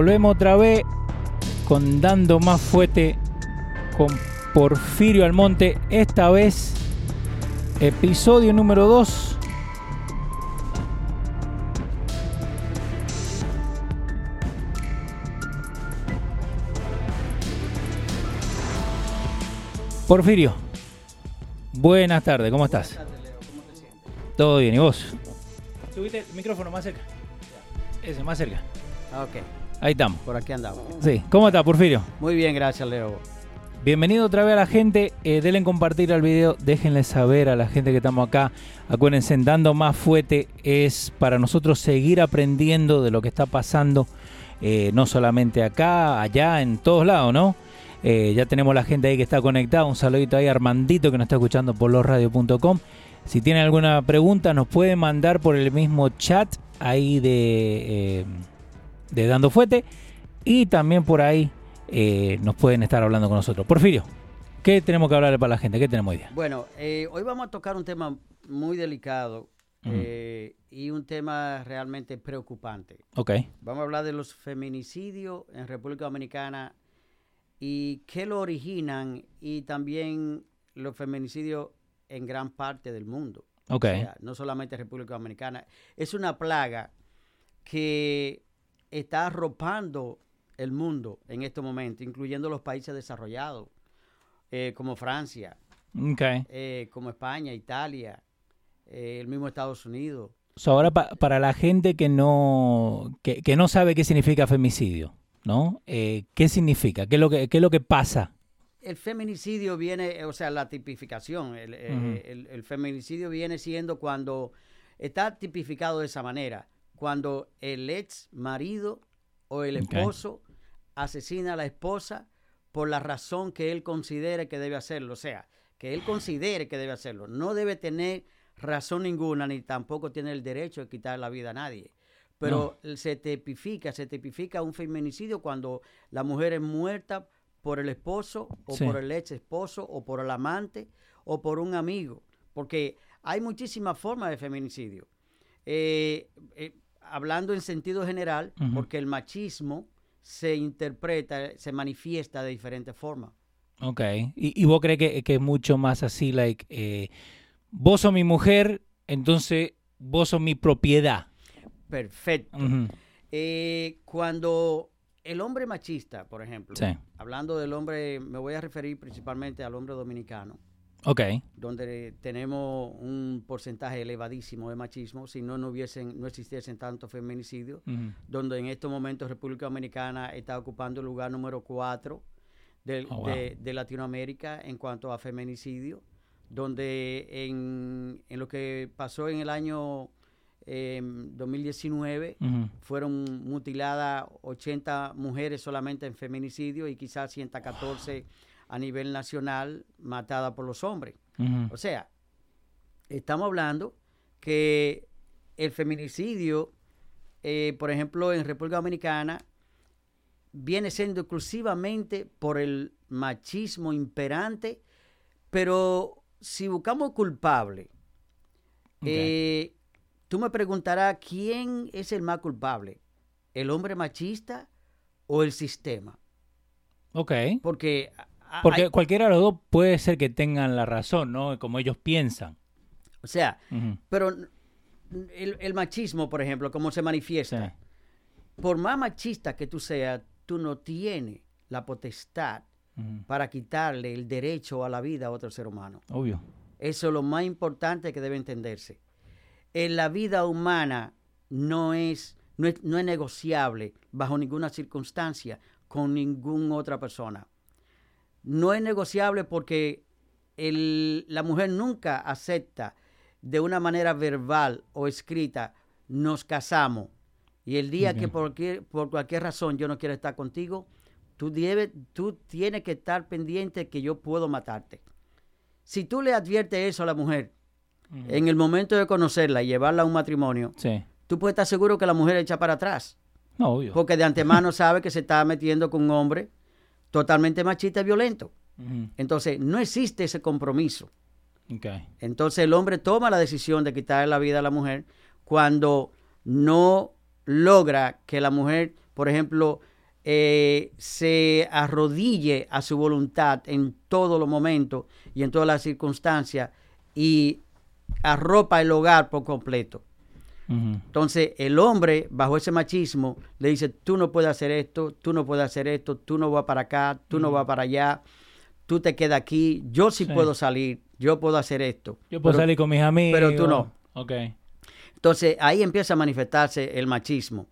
volvemos otra vez con Dando Más Fuete con Porfirio Almonte. Esta vez, episodio número 2. Porfirio, buenas tardes, ¿cómo estás? Todo bien, ¿y vos? Subiste el micrófono más cerca. Ese, más cerca. Ah, Ok, Ahí estamos. por aquí andamos. Sí, ¿cómo estás, Porfirio? Muy bien, gracias, Leo. Bienvenido otra vez a la gente. Eh, denle compartir al video. Déjenle saber a la gente que estamos acá. Acuérdense, dando más fuerte es para nosotros seguir aprendiendo de lo que está pasando. eh, no solamente acá, allá, en todos lados, ¿no? Eh, ya tenemos la gente ahí que está conectada. Un saludito ahí a Armandito que nos está escuchando por losradio.com. Si tienen alguna pregunta, nos pueden mandar por el mismo chat ahí de, eh, de Dando Fuete. Y también por ahí eh, nos pueden estar hablando con nosotros. Porfirio, ¿qué tenemos que hablarle para la gente? ¿Qué tenemos hoy día? Bueno, eh, hoy vamos a tocar un tema muy delicado eh, y un tema realmente preocupante. Ok, Vamos a hablar de los feminicidios en República Dominicana y qué lo originan y también los feminicidios en gran parte del mundo. ok. O sea, no solamente República Dominicana. Es una plaga que está arropando el mundo en este momento, incluyendo los países desarrollados, eh, como Francia, ok. eh, como España, Italia, eh, el mismo Estados Unidos. So, ahora pa- para la gente que no, que, que no sabe qué significa femicidio, ¿no? Eh, ¿Qué significa? ¿Qué es, lo que, ¿Qué es lo que pasa? El feminicidio viene, eh, o sea, la tipificación, el, eh, Ujú. el- el feminicidio viene siendo cuando está tipificado de esa manera, cuando el ex marido o el esposo asesina a la esposa por la razón que él considere que debe hacerlo, o sea, que él considere que debe hacerlo. No debe tener razón ninguna ni tampoco tiene el derecho de quitar la vida a nadie. Pero se tipifica, se tipifica un feminicidio cuando la mujer es muerta por el esposo o Sí. por el ex esposo o por el amante o por un amigo. Porque hay muchísimas formas de feminicidio. Eh, eh, hablando en sentido general, porque el machismo se interpreta, se manifiesta de diferentes formas. Ok. ¿Y, y vos crees que, que es mucho más así, like, eh, vos sos mi mujer, entonces vos sos mi propiedad? Perfecto. Eh, cuando el hombre machista, por ejemplo, Sí. hablando del hombre, me voy a referir principalmente al hombre dominicano, Ok, donde tenemos un porcentaje elevadísimo de machismo, si no, no hubiesen, no existiesen tantos feminicidios, donde en estos momentos República Dominicana está ocupando el lugar número 4 de, Oh, wow. de- de Latinoamérica en cuanto a feminicidio, donde en, en lo que pasó en el año em, 2019 Ujú. fueron mutiladas 80 mujeres solamente en feminicidio y quizás 114 a nivel nacional matadas por los hombres. O sea, estamos hablando que el feminicidio, eh, por ejemplo, en República Dominicana, viene siendo exclusivamente por el machismo imperante, pero si buscamos culpable, eh, tú me preguntarás quién es el más culpable, el hombre machista o el sistema, Ok. porque Porque hay- cualquiera de los dos puede ser que tengan la razón, ¿no? Como ellos piensan. o sea, pero el, el machismo, por ejemplo, cómo se manifiesta. Sí. por más machista que tú seas, tú no tienes la potestad para quitarle el derecho a la vida a otro ser humano. Obvio. Eso es lo más importante que debe entenderse. En la vida humana no es, no es, no es negociable bajo ninguna circunstancia con ninguna otra persona. No es negociable porque el- la mujer nunca acepta de una manera verbal o escrita, nos casamos. Y el día que por cualquier, por cualquier razón yo no quiero estar contigo, tú, debes, tú tienes que estar pendiente que yo puedo matarte. Si tú le adviertes eso a la mujer en el momento de conocerla y llevarla a un matrimonio, Sí. tú puedes estar seguro que la mujer echa para atrás. No, obvio. Porque de antemano sabe que se está metiendo con un hombre totalmente machista y violento. Entonces, no existe ese compromiso. Entonces, el hombre toma la decisión de quitarle la vida a la mujer cuando no logra que la mujer, por ejemplo, eh, se arrodille a su voluntad en todos los momentos y en todas las circunstancias y arropa el hogar por completo. Entonces el hombre, bajo ese machismo, le dice, tú no puedes hacer esto, tú no puedes hacer esto, tú no vas para acá, tú no vas para allá, tú te quedas aquí, yo sí, puedo salir, yo puedo hacer esto. Yo puedo salir con mis amigos. Pero tú no. Ok. Entonces ahí empieza a manifestarse el machismo.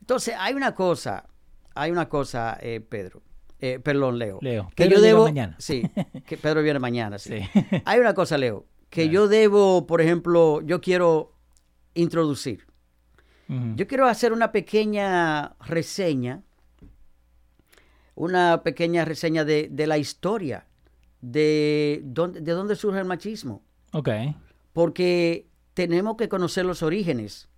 Entonces hay una cosa, hay una cosa, eh, Pedro. Eh, perdón, Leo. Leo. Que Pedro yo debo. mañana. Sí, que Pedro viene mañana. Sí. Sí. Hay una cosa, Leo, que Claro. yo debo, por ejemplo, yo quiero introducir. Yo quiero hacer una pequeña reseña, una pequeña reseña de, de la historia de dónde, de dónde surge el machismo. Ok. Porque tenemos que conocer los orígenes.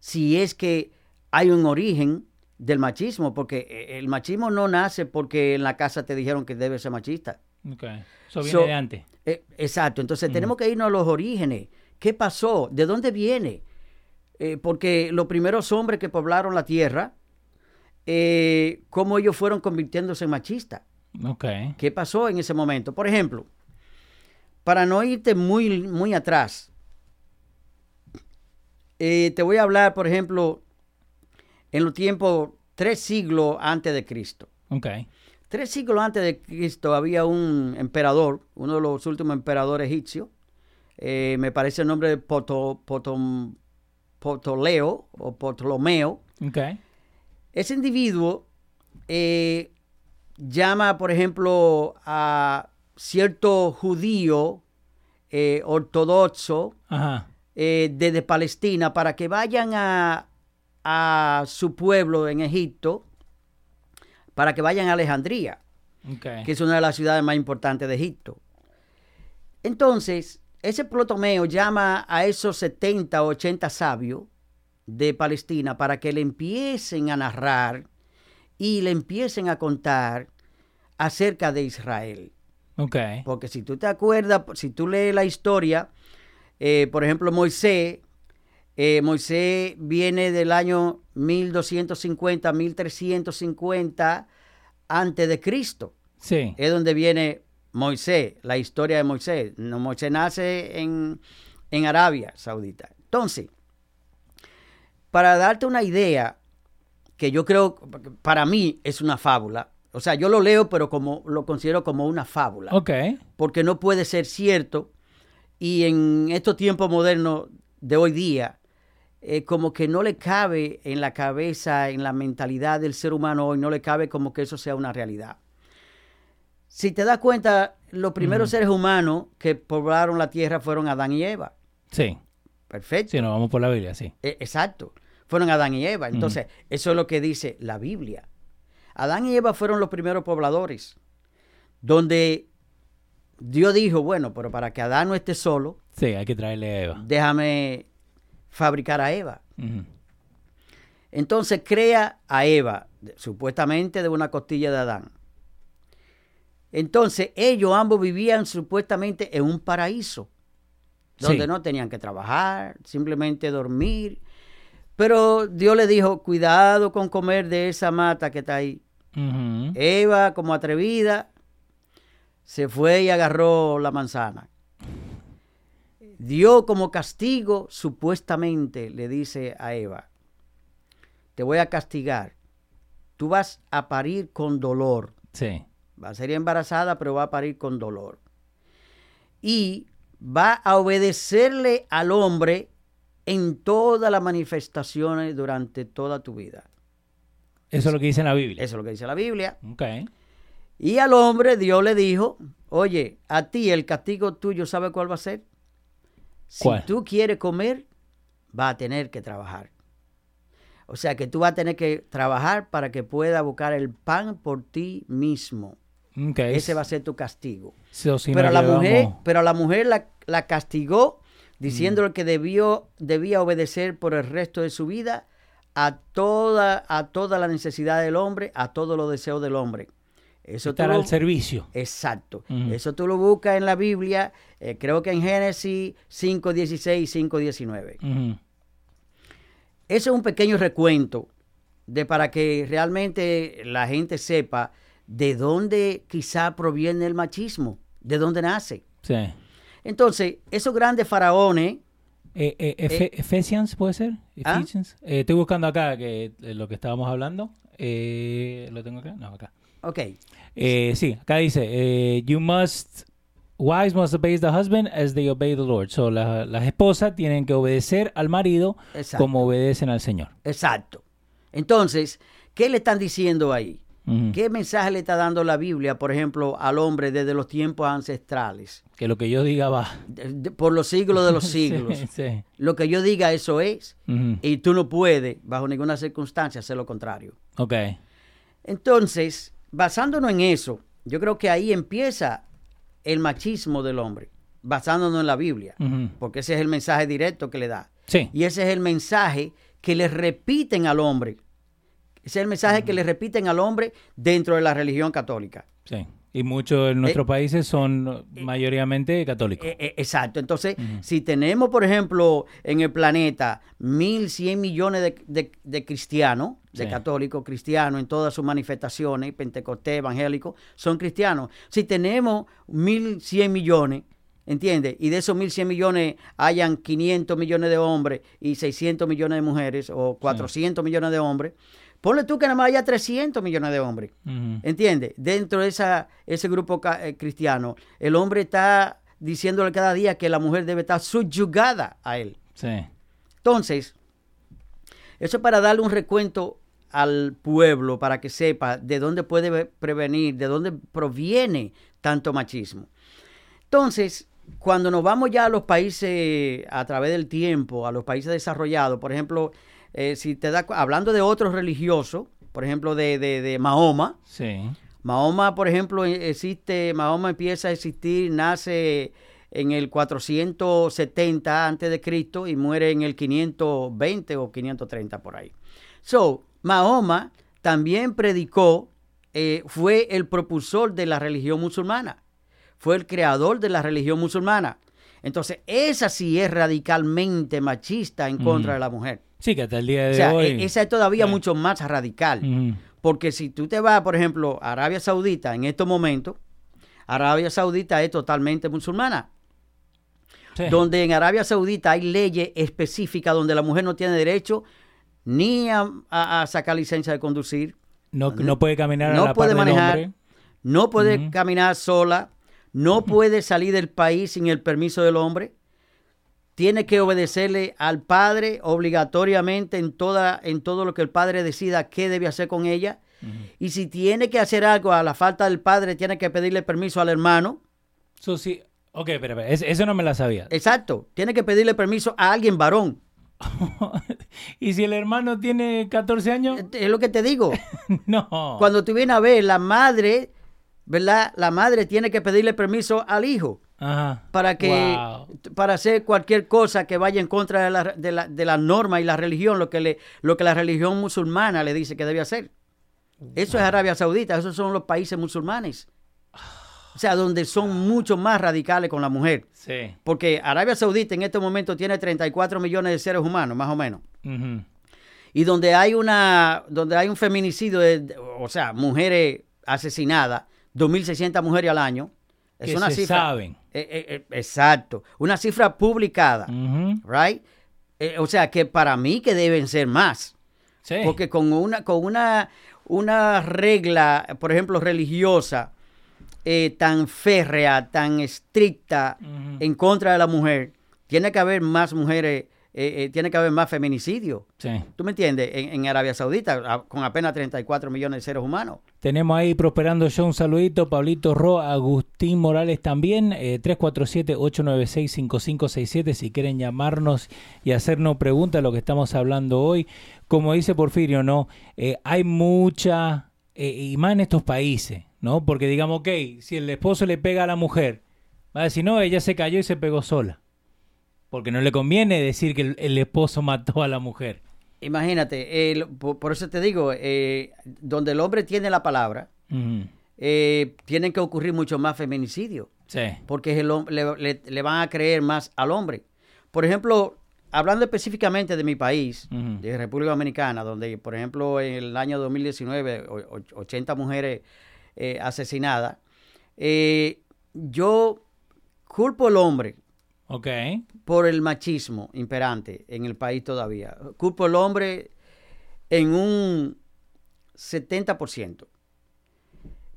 Si es que hay un origen del machismo, porque eh, el machismo no nace porque en la casa te dijeron que debes ser machista. Ok. Eso viene So- de antes. Eh, exacto, entonces tenemos que irnos a los orígenes. ¿Qué pasó? ¿De dónde viene? Eh, porque los primeros hombres que poblaron la tierra, eh, cómo ellos fueron convirtiéndose en machistas. ¿Qué pasó en ese momento? Por ejemplo, para no irte muy, muy atrás, eh, te voy a hablar, por ejemplo, en los tiempos tres siglos antes de Cristo. Ok. Tres siglos antes de Cristo había un emperador, uno de los últimos emperadores egipcios, eh, me parece el nombre de Poto, Potom- Potoleo o Ptolomeo. Ese individuo eh, llama, por ejemplo, a cierto judío eh, ortodoxo Ajá. eh, desde Palestina para que vayan a, a su pueblo en Egipto, para que vayan a Alejandría que es una de las ciudades más importantes de Egipto. Entonces, ese Ptolomeo llama a esos 70 o 80 sabios de Palestina para que le empiecen a narrar y le empiecen a contar acerca de Israel. Ok. Porque si tú te acuerdas, si tú lees la historia, eh, por ejemplo, Moisés, eh, Moisés viene del año 1250, 1350 antes de Cristo. Sí. Es donde viene Moisés, la historia de Moisés. No, Moisés nace en, en Arabia Saudita. Entonces, para darte una idea, que yo creo, para mí es una fábula. O sea, yo lo leo, pero como lo considero como una fábula Ok. porque no puede ser cierto. Y en estos tiempos modernos de hoy día, eh, como que no le cabe en la cabeza, en la mentalidad del ser humano hoy, no le cabe como que eso sea una realidad. Si te das cuenta, los primeros seres humanos que poblaron la tierra fueron Adán y Eva. Sí. Perfecto. Sí, nos vamos por la Biblia, sí. Eh, exacto. Fueron Adán y Eva. Entonces, eso es lo que dice la Biblia. Adán y Eva fueron los primeros pobladores, donde Dios dijo, bueno, pero para que Adán no esté solo, Sí, hay que traerle a Eva. déjame fabricar a Eva. Entonces crea a Eva, supuestamente de una costilla de Adán. Entonces ellos ambos vivían supuestamente en un paraíso, donde Sí. no tenían que trabajar, simplemente dormir. Pero Dios le dijo, cuidado con comer de esa mata que está ahí. Eva, como atrevida, se fue y agarró la manzana. Dios como castigo, supuestamente, le dice a Eva, te voy a castigar. Tú vas a parir con dolor. Sí. Va a ser embarazada, pero va a parir con dolor. Y va a obedecerle al hombre en todas las manifestaciones durante toda tu vida. Eso es lo que dice la Biblia. Eso es lo que dice la Biblia. Ok. Y al hombre Dios le dijo, oye, a ti el castigo tuyo, ¿sabe cuál va a ser? Si ¿Cuál? tú quieres comer, va a tener que trabajar. O sea que tú vas a tener que trabajar para que pueda buscar el pan por ti mismo. Ese va a ser tu castigo. So, si pero, la mujer, pero la mujer la, la castigó diciéndole que debió, debía obedecer por el resto de su vida a toda, a toda la necesidad del hombre, a todos los deseos del hombre. Eso estar lo- al servicio. Exacto. Eso tú lo buscas en la Biblia, eh, creo que en Génesis 5.16 y 5.19. Ujú. Ese es un pequeño recuento de para que realmente la gente sepa de dónde quizá proviene el machismo, de dónde nace. Sí. Entonces, esos grandes faraones, Eh, eh, Efe- Ephesians, ¿puede ser? ¿Ah? Ephesians. Eh, estoy buscando acá que, eh, lo que estábamos hablando. Eh, ¿Lo tengo acá? No, acá. ok, Eh, sí, acá dice, eh, you must, wives must obey the husband as they obey the Lord. So, la- las esposas tienen que obedecer al marido exacto. como obedecen al Señor. Exacto. Entonces, ¿qué le están diciendo ahí? ¿Qué mensaje le está dando la Biblia, por ejemplo, al hombre desde los tiempos ancestrales? Que lo que yo diga va. De- de- por los siglos de los siglos. Sí, sí. Lo que yo diga, eso es. Y tú no puedes, bajo ninguna circunstancia, hacer lo contrario. Ok. Entonces, basándonos en eso, yo creo que ahí empieza el machismo del hombre, basándonos en la Biblia, porque ese es el mensaje directo que le da. Sí. Y ese es el mensaje que le repiten al hombre. Ese es el mensaje que le repiten al hombre dentro de la religión católica. Sí. Y muchos en nuestros países son mayoritariamente católicos. Eh, eh, exacto. Entonces, si tenemos, por ejemplo, en el planeta 1.100 millones de, de- de cristianos, de Sí. católicos cristianos en todas sus manifestaciones, pentecostés, evangélicos, son cristianos. Si tenemos 1.100 millones, ¿entiendes? Y de esos 1.100 millones hayan 500 millones de hombres y 600 millones de mujeres o 400 millones de hombres, ponle tú que nada más haya 300 millones de hombres. Ujú. ¿Entiendes? Dentro de esa, ese grupo eh, cristiano, el hombre está diciéndole cada día que la mujer debe estar subyugada a él. Sí. Entonces, eso es para darle un recuento al pueblo para que sepa de dónde puede ve- prevenir, de dónde proviene tanto machismo. Entonces, cuando nos vamos ya a los países a través del tiempo, a los países desarrollados, por ejemplo, eh, si te da hablando de otros religiosos, por ejemplo, de, de- de Mahoma, Sí. Mahoma, por ejemplo, e- existe, Mahoma empieza a existir, nace en el 470 antes de Cristo y muere en el 520 o 530 por ahí. So, Mahoma también predicó, eh, fue el propulsor de la religión musulmana, fue el creador de la religión musulmana. Entonces, esa sí es radicalmente machista en contra Ujú. de la mujer. Sí, que hasta el día de O sea, hoy. e- esa es todavía mucho más radical. Porque si tú te vas, por ejemplo, a Arabia Saudita en estos momentos, Arabia Saudita es totalmente musulmana. Sí. Donde en Arabia Saudita hay leyes específicas donde la mujer no tiene derecho ni a, a- a sacar licencia de conducir, No, no puede caminar no a la puede par manejar, hombre. no puede caminar sola, no puede salir del país sin el permiso del hombre. Tiene que obedecerle al padre obligatoriamente en, toda, en todo lo que el padre decida qué debe hacer con ella. Y si tiene que hacer algo a la falta del padre, tiene que pedirle permiso al hermano. So, sí. Ok, pero, pero, es- eso no me la sabía. Exacto. Tiene que pedirle permiso a alguien varón. ¿Y si el hermano tiene 14 años? Es lo que te digo. No. Cuando tú vienes a ver, la madre, ¿verdad? La madre tiene que pedirle permiso al hijo Ajá. para que Wow. para hacer cualquier cosa que vaya en contra de la, de la, de la norma y la religión, lo que, le, lo que la religión musulmana le dice que debe hacer. Eso es Arabia Saudita, esos son los países musulmanes. O sea, donde son mucho más radicales con la mujer. Sí. Porque Arabia Saudita en este momento tiene 34 millones de seres humanos, más o menos. Y donde hay una, donde hay un feminicidio, de, de- o sea, mujeres asesinadas, 2.600 mujeres al año. Es Que una se cifra. saben. Eh, eh, eh, exacto. Una cifra publicada, right? Eh, o sea, que para mí que deben ser más. Sí. Porque con una, con una, una regla, por ejemplo, religiosa, eh, tan férrea, tan estricta en contra de la mujer, tiene que haber más mujeres, eh, eh, tiene que haber más feminicidio. Sí. ¿Tú me entiendes? En, en Arabia Saudita, a- con apenas 34 millones de seres humanos. Tenemos ahí Prosperando Show un saludito, Pablito Ro, Agustín Morales también, eh, 347-896-5567 si quieren llamarnos y hacernos preguntas lo que estamos hablando hoy. Como dice Porfirio, ¿no? Eh, hay mucha, eh, y más en estos países, ¿no? Porque digamos, ok, si el esposo le pega a la mujer, va a decir, no, ella se cayó y se pegó sola. Porque no le conviene decir que el, el esposo mató a la mujer. Imagínate, por, por eso te digo, eh, donde el hombre tiene la palabra, eh, tienen que ocurrir mucho más feminicidios. Sí. porque el le, le- le van a creer más al hombre. Por ejemplo, hablando específicamente de mi país, de República Dominicana, donde, por ejemplo, en el año 2019, o- o- 80 mujeres eh, asesinadas, yo culpo al hombre Ok. por el machismo imperante en el país todavía. Culpo al hombre en un 70%.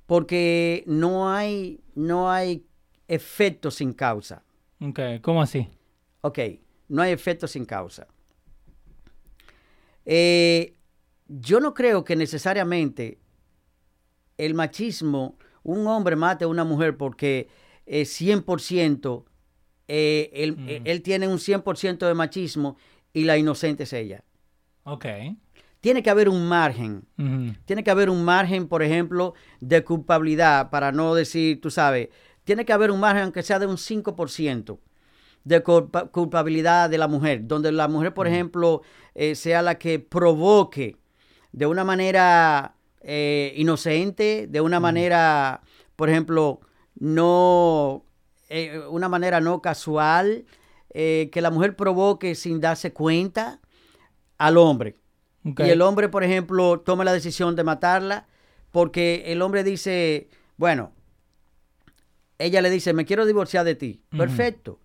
Porque no hay, no hay efecto sin causa. Ok. ¿Cómo así? Ok, no hay efecto sin causa. Eh, yo no creo que necesariamente el machismo, un hombre mate a una mujer porque eh, 100%, eh, él, Mm. eh, él tiene un 100% de machismo y la inocente es ella. Ok. Tiene que haber un margen. Tiene que haber un margen, por ejemplo, de culpabilidad, para no decir, tú sabes, tiene que haber un margen, aunque sea de un 5% de culpa- culpabilidad de la mujer, donde la mujer, por ejemplo, eh, sea la que provoque de una manera eh, inocente, de una manera, por ejemplo, no, eh, una manera no casual, eh, que la mujer provoque sin darse cuenta al hombre. Y el hombre, por ejemplo, toma la decisión de matarla porque el hombre dice, bueno, ella le dice, me quiero divorciar de ti. Perfecto.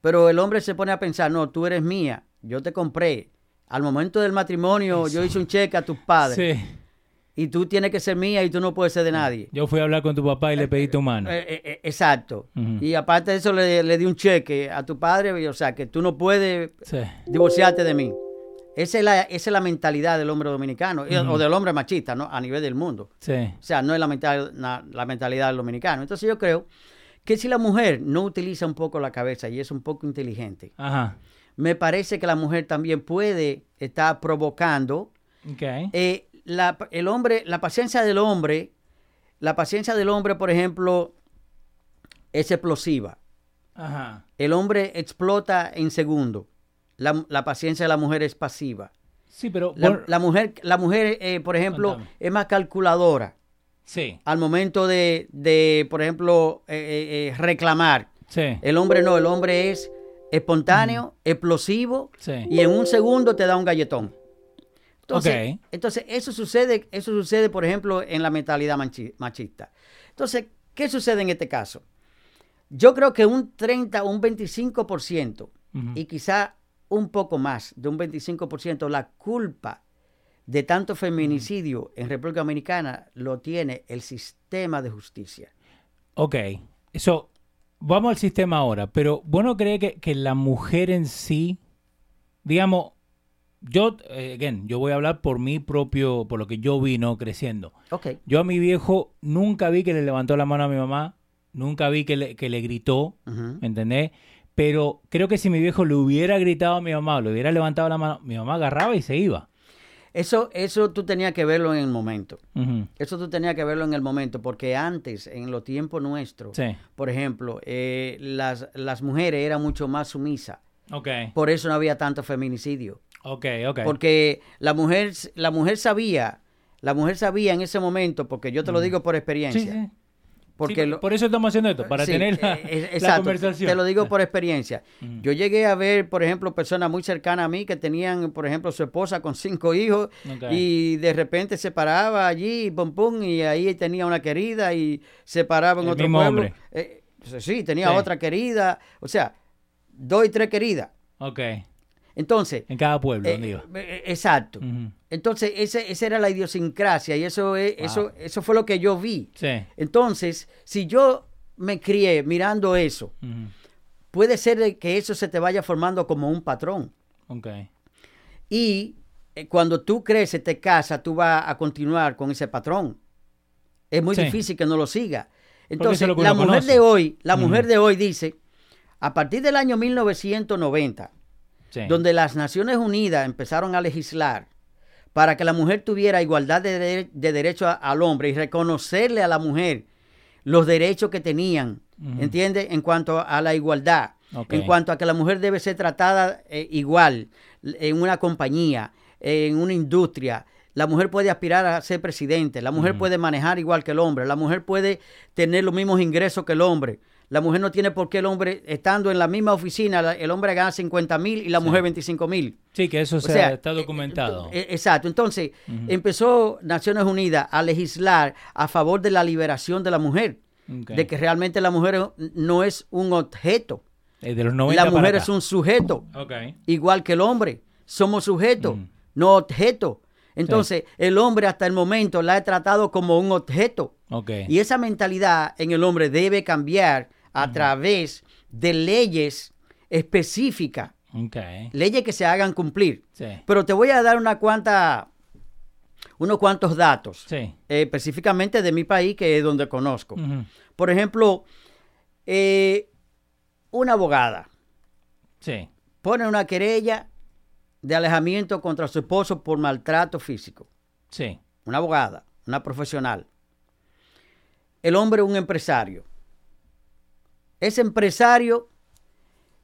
Pero el hombre se pone a pensar, no, tú eres mía, yo te compré. Al momento del matrimonio yo hice un cheque a tus padres Sí. Y tú tienes que ser mía y tú no puedes ser de nadie. Yo fui a hablar con tu papá y le pedí tu mano. Eh, eh, eh, exacto. Y aparte de eso le, le di un cheque a tu padre, o sea, que tú no puedes Sí. divorciarte de mí. Esa es la, esa es la mentalidad del hombre dominicano o del hombre machista, ¿no? A nivel del mundo. Sí. O sea, no es la, mental- na- la mentalidad del dominicano. Entonces yo creo que si la mujer no utiliza un poco la cabeza y es un poco inteligente, Ajá. me parece que la mujer también puede estar provocando Ok. eh, la, el hombre, la paciencia del hombre, la paciencia del hombre, por ejemplo, es explosiva. Ajá. El hombre explota en segundo. La, la paciencia de la mujer es pasiva. Sí, pero... La, por- la mujer, la mujer eh, por ejemplo, Contame. es más calculadora Sí. al momento de, de, por ejemplo, eh, eh, reclamar. Sí. El hombre no, el hombre es espontáneo, explosivo Sí. y en un segundo te da un galletón. Entonces, entonces eso sucede, eso sucede, por ejemplo, en la mentalidad machista. Entonces, ¿qué sucede en este caso? Yo creo que un 30 o un 25% Ujú. y quizá un poco más de un 25%, la culpa de tanto feminicidio en República Dominicana lo tiene el sistema de justicia. Ok. Eso, vamos al sistema ahora, pero ¿vos no crees que, que la mujer en sí, digamos, yo, eh, again, yo voy a hablar por mi propio, por lo que yo vi, ¿no? Creciendo. Ok, Yo a mi viejo nunca vi que le levantó la mano a mi mamá, nunca vi que le, que le gritó, ¿me entendés? Pero creo que si mi viejo le hubiera gritado a mi mamá le hubiera levantado la mano, mi mamá agarraba y se iba. eso, eso tú tenías que verlo en el momento. Eso tú tenías que verlo en el momento, porque antes, en los tiempos nuestros, Sí. por ejemplo, eh, las, las mujeres eran mucho más sumisas. Ok. Por eso no había tanto feminicidio. Ok, ok. Porque la mujer, la mujer sabía, la mujer sabía en ese momento, porque yo te lo digo por experiencia. sí. Porque Sí, lo- por eso estamos haciendo esto, para tener la, eh, eh, la exacto, conversación. Te lo digo por experiencia. Ujú. Yo llegué a ver, por ejemplo, personas muy cercanas a mí que tenían, por ejemplo, su esposa con cinco hijos y de repente se paraba allí, pum, pum, y ahí tenía una querida y se paraba en El otro mismo pueblo. hombre. Eh, sí, tenía otra querida. O sea, dos y tres queridas. Ok. Entonces, En cada pueblo, eh, iba. eh, exacto. Entonces, ese, esa era la idiosincrasia y eso, es, eso, Wow. eso fue lo que yo vi. Sí. Entonces, si yo me crié mirando eso, puede ser que eso se te vaya formando como un patrón. Ok. Y eh, cuando tú creces, te casas, tú vas a continuar con ese patrón. Es muy Sí. difícil que no lo siga. Entonces, lo la mujer conoce. de hoy, la mujer de hoy dice, a partir del año 1990, Sí. donde las Naciones Unidas empezaron a legislar para que la mujer tuviera igualdad de, de derecho a- al hombre y reconocerle a la mujer los derechos que tenían, Ujú. ¿entiendes? En cuanto a la igualdad, en cuanto a que la mujer debe ser tratada eh, igual en una compañía, en una industria. La mujer puede aspirar a ser presidente, la mujer puede manejar igual que el hombre, la mujer puede tener los mismos ingresos que el hombre, La mujer no tiene por qué el hombre, estando en la misma oficina, el hombre gana 50 mil y la mujer 25 mil. Sí, que eso O se sea, está documentado. Eh, Exacto. Entonces, empezó Naciones Unidas a legislar a favor de la liberación de la mujer, de que realmente la mujer no es un objeto, Eh, de los 90 la mujer es un sujeto, igual que el hombre. Somos sujetos, Mm. no objetos. Entonces, el hombre hasta el momento la ha tratado como un objeto. Y esa mentalidad en el hombre debe cambiar a través de leyes específicas, leyes que se hagan cumplir. Sí. Pero te voy a dar una cuanta, unos cuantos datos, Sí. eh, específicamente de mi país, que es donde conozco. Por ejemplo, eh, una abogada Sí. pone una querella de alejamiento contra su esposo por maltrato físico. Sí. Una abogada, una profesional. El hombre un empresario. Ese empresario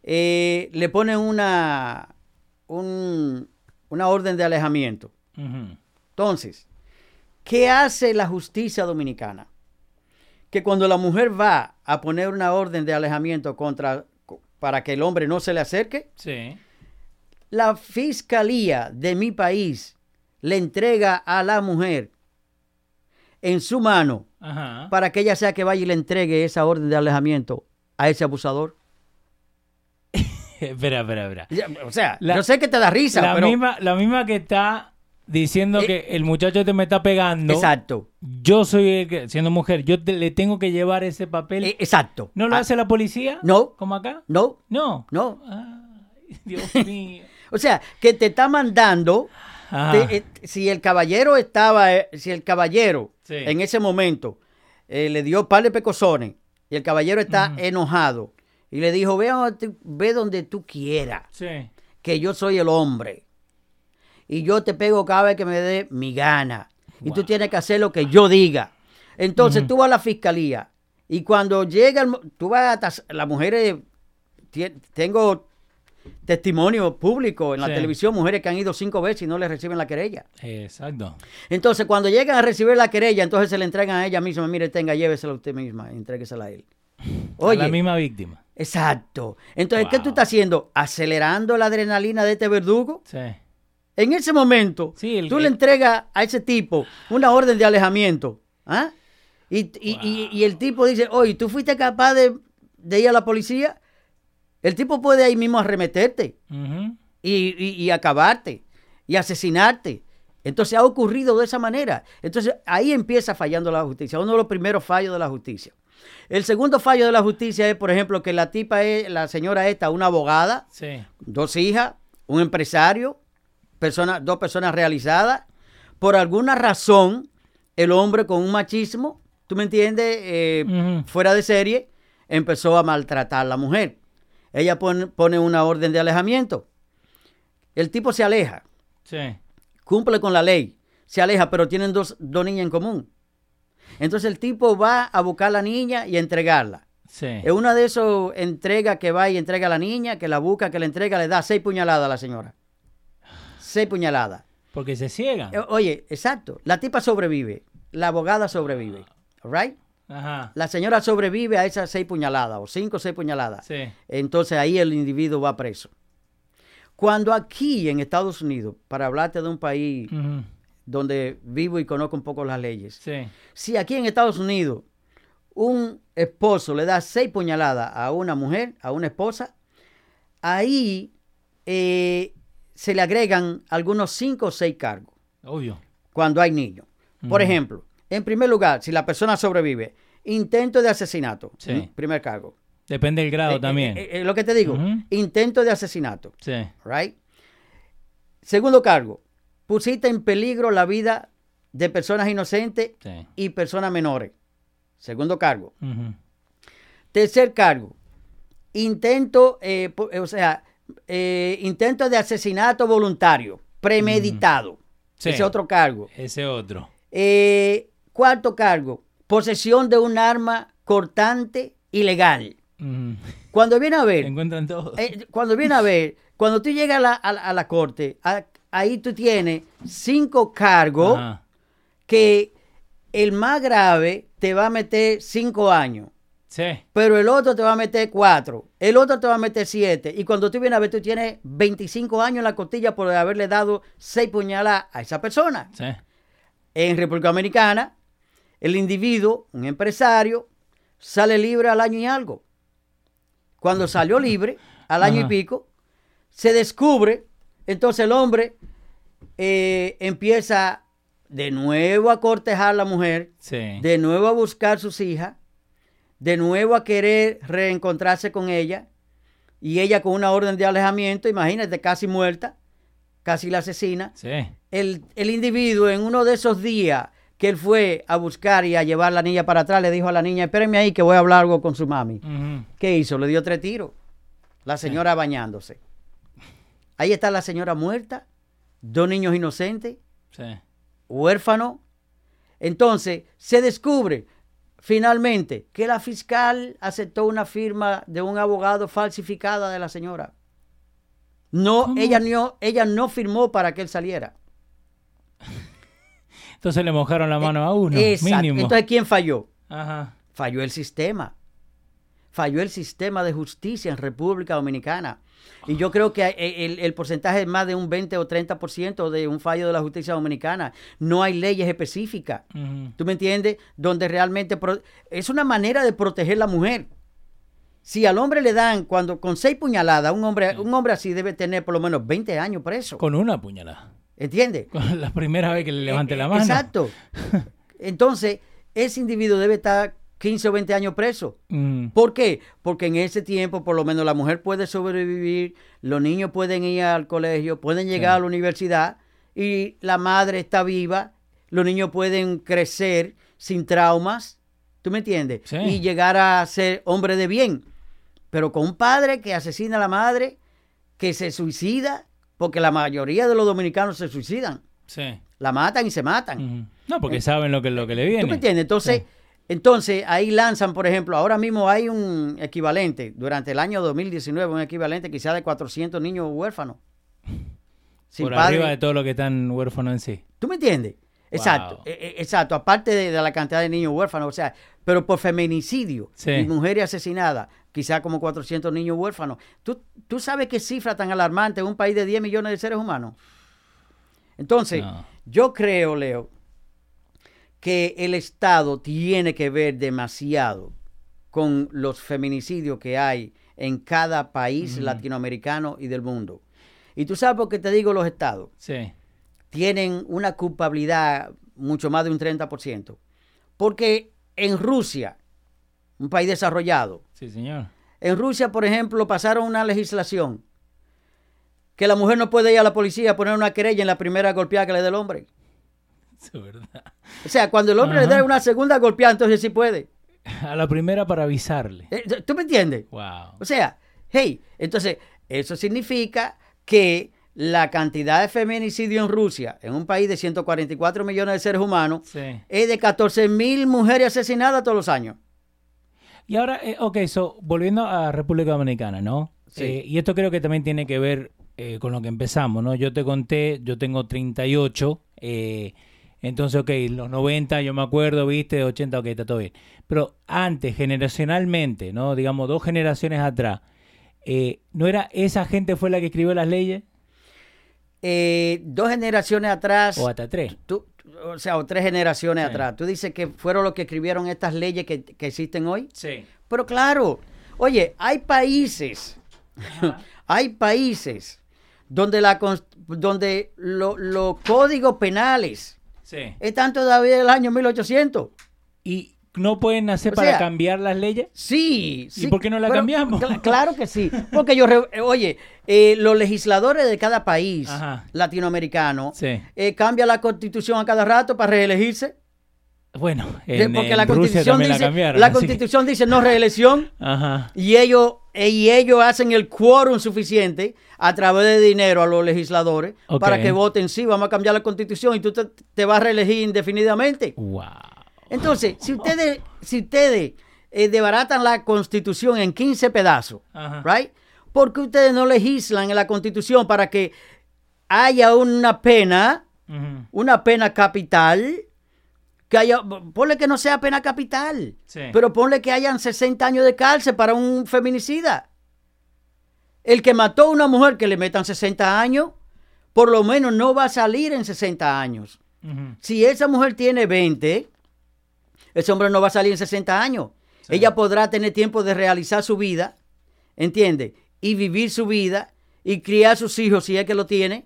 eh, le pone una, un- una orden de alejamiento. Entonces, ¿qué hace la justicia dominicana? Que cuando la mujer va a poner una orden de alejamiento contra para que el hombre no se le acerque, Sí. la fiscalía de mi país le entrega a la mujer en su mano Ajá. para que ella sea que vaya y le entregue esa orden de alejamiento a ese abusador. espera, espera, espera. O sea, La- yo sé que te da risa, La pero misma, la misma que está diciendo Eh, que el muchacho te me está pegando. exacto, Yo soy el que, siendo mujer, yo te- le tengo que llevar ese papel. eh, exacto. ¿No lo Ah, hace la policía? No. ¿Como acá? No, No. no. Ay, Dios mío. O sea, que te está mandando. Te- eh, si el caballero estaba, si el caballero Sí. en ese momento le dio par de pecosones y el caballero está enojado. Y le dijo, ve, a donde tú- ve donde tú quieras, Sí. que yo soy el hombre. Y yo te pego cada vez que me dé mi gana. Y tú tienes que hacer lo que yo diga. Entonces tú vas a la fiscalía. Y cuando llega, el tú vas a las mujeres, tengo testimonio público en la Sí. televisión, mujeres que han ido cinco veces y no le reciben la querella. Exacto. Entonces, cuando llegan a recibir la querella, entonces se le entregan a ella misma. Mire, tenga, llévesela usted misma, entréguesela a él. A Oye, la misma víctima. exacto. Entonces, ¿qué Wow. tú estás haciendo? ¿Acelerando la adrenalina de este verdugo? Sí. En ese momento, Sí, el- tú le entregas a ese tipo una orden de alejamiento. ¿ah? Y, y- y- y el tipo dice, oye, ¿tú fuiste capaz de, de ir a la policía? El tipo puede ahí mismo arremeterte y, y- y acabarte y asesinarte. Entonces ha ocurrido de esa manera. Entonces ahí empieza fallando la justicia, uno de los primeros fallos de la justicia. El segundo fallo de la justicia es, por ejemplo, que la tipa es, la señora esta, una abogada, Sí. dos hijas, un empresario, persona- dos personas realizadas. Por alguna razón, el hombre con un machismo, ¿tú me entiendes? Eh. Fuera de serie, empezó a maltratar a la mujer. Ella pone, pone una orden de alejamiento. El tipo se aleja, Sí. cumple con la ley, se aleja, pero tienen dos, dos niñas en común. Entonces el tipo va a buscar a la niña y a entregarla. Sí. En una de esas entregas que va y entrega a la niña, que la busca, que la entrega, le da seis puñaladas a la señora. Seis puñaladas. Porque se ciegan. Eh, Oye, exacto. La tipa sobrevive. La abogada sobrevive. Right? Ajá. La señora sobrevive a esas seis puñaladas o cinco o seis puñaladas. Sí. Entonces ahí el individuo va preso. Cuando aquí en Estados Unidos, para hablarte de un país donde vivo y conozco un poco las leyes, Sí. si aquí en Estados Unidos un esposo le da seis puñaladas a una mujer, a una esposa, ahí eh, se le agregan algunos cinco o seis cargos Obvio. cuando hay niños. Por ejemplo, en primer lugar, si la persona sobrevive, intento de asesinato, Sí. primer cargo. Depende del grado Eh, también. eh, eh, lo que te digo, intento de asesinato, sí. right? Segundo cargo, pusiste en peligro la vida de personas inocentes Sí. y personas menores. Segundo cargo. Tercer cargo, intento, eh, eh, o sea, eh, intento de asesinato voluntario, premeditado. Sí. Ese otro cargo. Ese otro. Eh, cuarto cargo, posesión de un arma cortante ilegal. Ujú. Cuando viene a ver, encuentran eh, cuando viene a ver, cuando tú llegas a la, a la- a la corte, a- ahí tú tienes cinco cargos Ajá. que el más grave te va a meter cinco años. Sí. Pero el otro te va a meter cuatro, el otro te va a meter siete. Y cuando tú vienes a ver, tú tienes 25 años en la costilla por haberle dado seis puñaladas a esa persona. Sí. En República Dominicana, el individuo, un empresario, sale libre al año y algo. Cuando salió libre, al año Ajá. y pico, se descubre, entonces el hombre eh, empieza de nuevo a cortejar a la mujer, Sí. de nuevo a buscar sus hijas, de nuevo a querer reencontrarse con ella, y ella con una orden de alejamiento, imagínate, casi muerta, casi la asesina. Sí. El, el individuo en uno de esos días que él fue a buscar y a llevar a la niña para atrás, le dijo a la niña, espérenme ahí que voy a hablar algo con su mami. ¿Qué hizo? Le dio tres tiros. La señora bañándose. Ahí está la señora muerta, dos niños inocentes, Sí. huérfano. Entonces, se descubre finalmente que la fiscal aceptó una firma de un abogado falsificada de la señora. No, ¿Cómo? ella no, ella no firmó para que él saliera. Entonces le mojaron la mano a uno, Exacto. mínimo. Entonces, ¿quién falló? Ajá. Falló el sistema. Falló el sistema de justicia en República Dominicana. Y yo creo que eh, el, el porcentaje es más de un 20 o 30% de un fallo de la justicia dominicana. No hay leyes específicas. Ujú. ¿Tú me entiendes? Donde realmente es una manera de proteger la mujer. Si al hombre le dan cuando con seis puñaladas, un hombre, un hombre así debe tener por lo menos 20 años preso. Con una puñalada. ¿Entiendes? Con la primera vez que le levante Eh, la eh, mano. Exacto. Entonces, ese individuo debe estar 15 o 20 años preso. Mm. ¿Por qué? Porque en ese tiempo, por lo menos, la mujer puede sobrevivir, los niños pueden ir al colegio, pueden llegar Sí. a la universidad y la madre está viva, los niños pueden crecer sin traumas, ¿tú me entiendes? Sí. Y llegar a ser hombre de bien. Pero con un padre que asesina a la madre, que se suicida, porque la mayoría de los dominicanos se suicidan, Sí. la matan y se matan. No, porque saben lo que, lo que le viene. ¿Tú me entiendes? Entonces, Sí. entonces ahí lanzan, por ejemplo, ahora mismo hay un equivalente, durante el año 2019, un equivalente quizá de 400 niños huérfanos. Sin Por padre. arriba de todo lo que están huérfanos en sí. ¿Tú me entiendes? Exacto, Wow. e- e- exacto. Aparte de, de la cantidad de niños huérfanos, o sea, pero por feminicidio Sí. y mujeres asesinadas, quizá como 400 niños huérfanos. ¿Tú, tú sabes qué cifra tan alarmante en un país de 10 millones de seres humanos? Entonces, No. yo creo, Leo, que el Estado tiene que ver demasiado con los feminicidios que hay en cada país latinoamericano y del mundo. Y tú sabes por qué te digo los estados Sí. tienen una culpabilidad mucho más de un 30%. Porque en Rusia, un país desarrollado, Sí, señor. en Rusia, por ejemplo, pasaron una legislación que la mujer no puede ir a la policía a poner una querella en la primera golpeada que le dé el hombre. Es verdad. O sea, cuando el hombre le da una segunda golpeada, entonces sí puede. A la primera para avisarle. Eh, ¿Tú me entiendes? Wow. O sea, hey, entonces eso significa que la cantidad de feminicidio en Rusia, en un país de 144 millones de seres humanos, Sí. es de 14 mil mujeres asesinadas todos los años. Y ahora, eh, ok, so, volviendo a República Dominicana, ¿no? Sí. Eh, y esto creo que también tiene que ver eh, con lo que empezamos, ¿no? Yo te conté, yo tengo 38, eh, entonces, ok, los 90, yo me acuerdo, viste, 80, ok, está todo bien. Pero antes, generacionalmente, ¿no? Digamos, dos generaciones atrás, ¿no era esa gente fue la que escribió las leyes? Eh, dos generaciones atrás, ¿O hasta tres? tú- o sea, o tres generaciones Sí. atrás, tú dices que fueron los que escribieron estas leyes que, que existen hoy. Sí. Pero claro, oye, hay países, hay países donde, la, donde lo- los códigos penales Sí. están todavía del año 1800. ¿Y no pueden hacer O para sea, cambiar las leyes? Sí, sí. por qué no la pero- cambiamos? cla- claro que sí. Porque yo, eh, oye, eh, los legisladores de cada país Ajá. latinoamericano Sí. eh, cambian la constitución a cada rato para reelegirse. Bueno, en, porque en la constitución dice, la cambiaron. constitución dice no reelección Ajá. y ellos, y ellos hacen el quórum suficiente a través de dinero a los legisladores para que voten sí, vamos a cambiar la constitución y tú te, te vas a reelegir indefinidamente. Wow. Entonces, si ustedes, si ustedes eh, desbaratan la constitución en 15 pedazos, Ajá. right? ¿Por qué ustedes no legislan en la constitución para que haya una pena, una pena capital que haya, ponle que no sea pena capital, Sí. pero ponle que hayan 60 años de cárcel para un feminicida. El que mató a una mujer que le metan 60 años, por lo menos no va a salir en 60 años. Si esa mujer tiene 20, ese hombre no va a salir en 60 años. Sí. Ella podrá tener tiempo de realizar su vida, ¿entiende? Y vivir su vida y criar a sus hijos si es que lo tiene,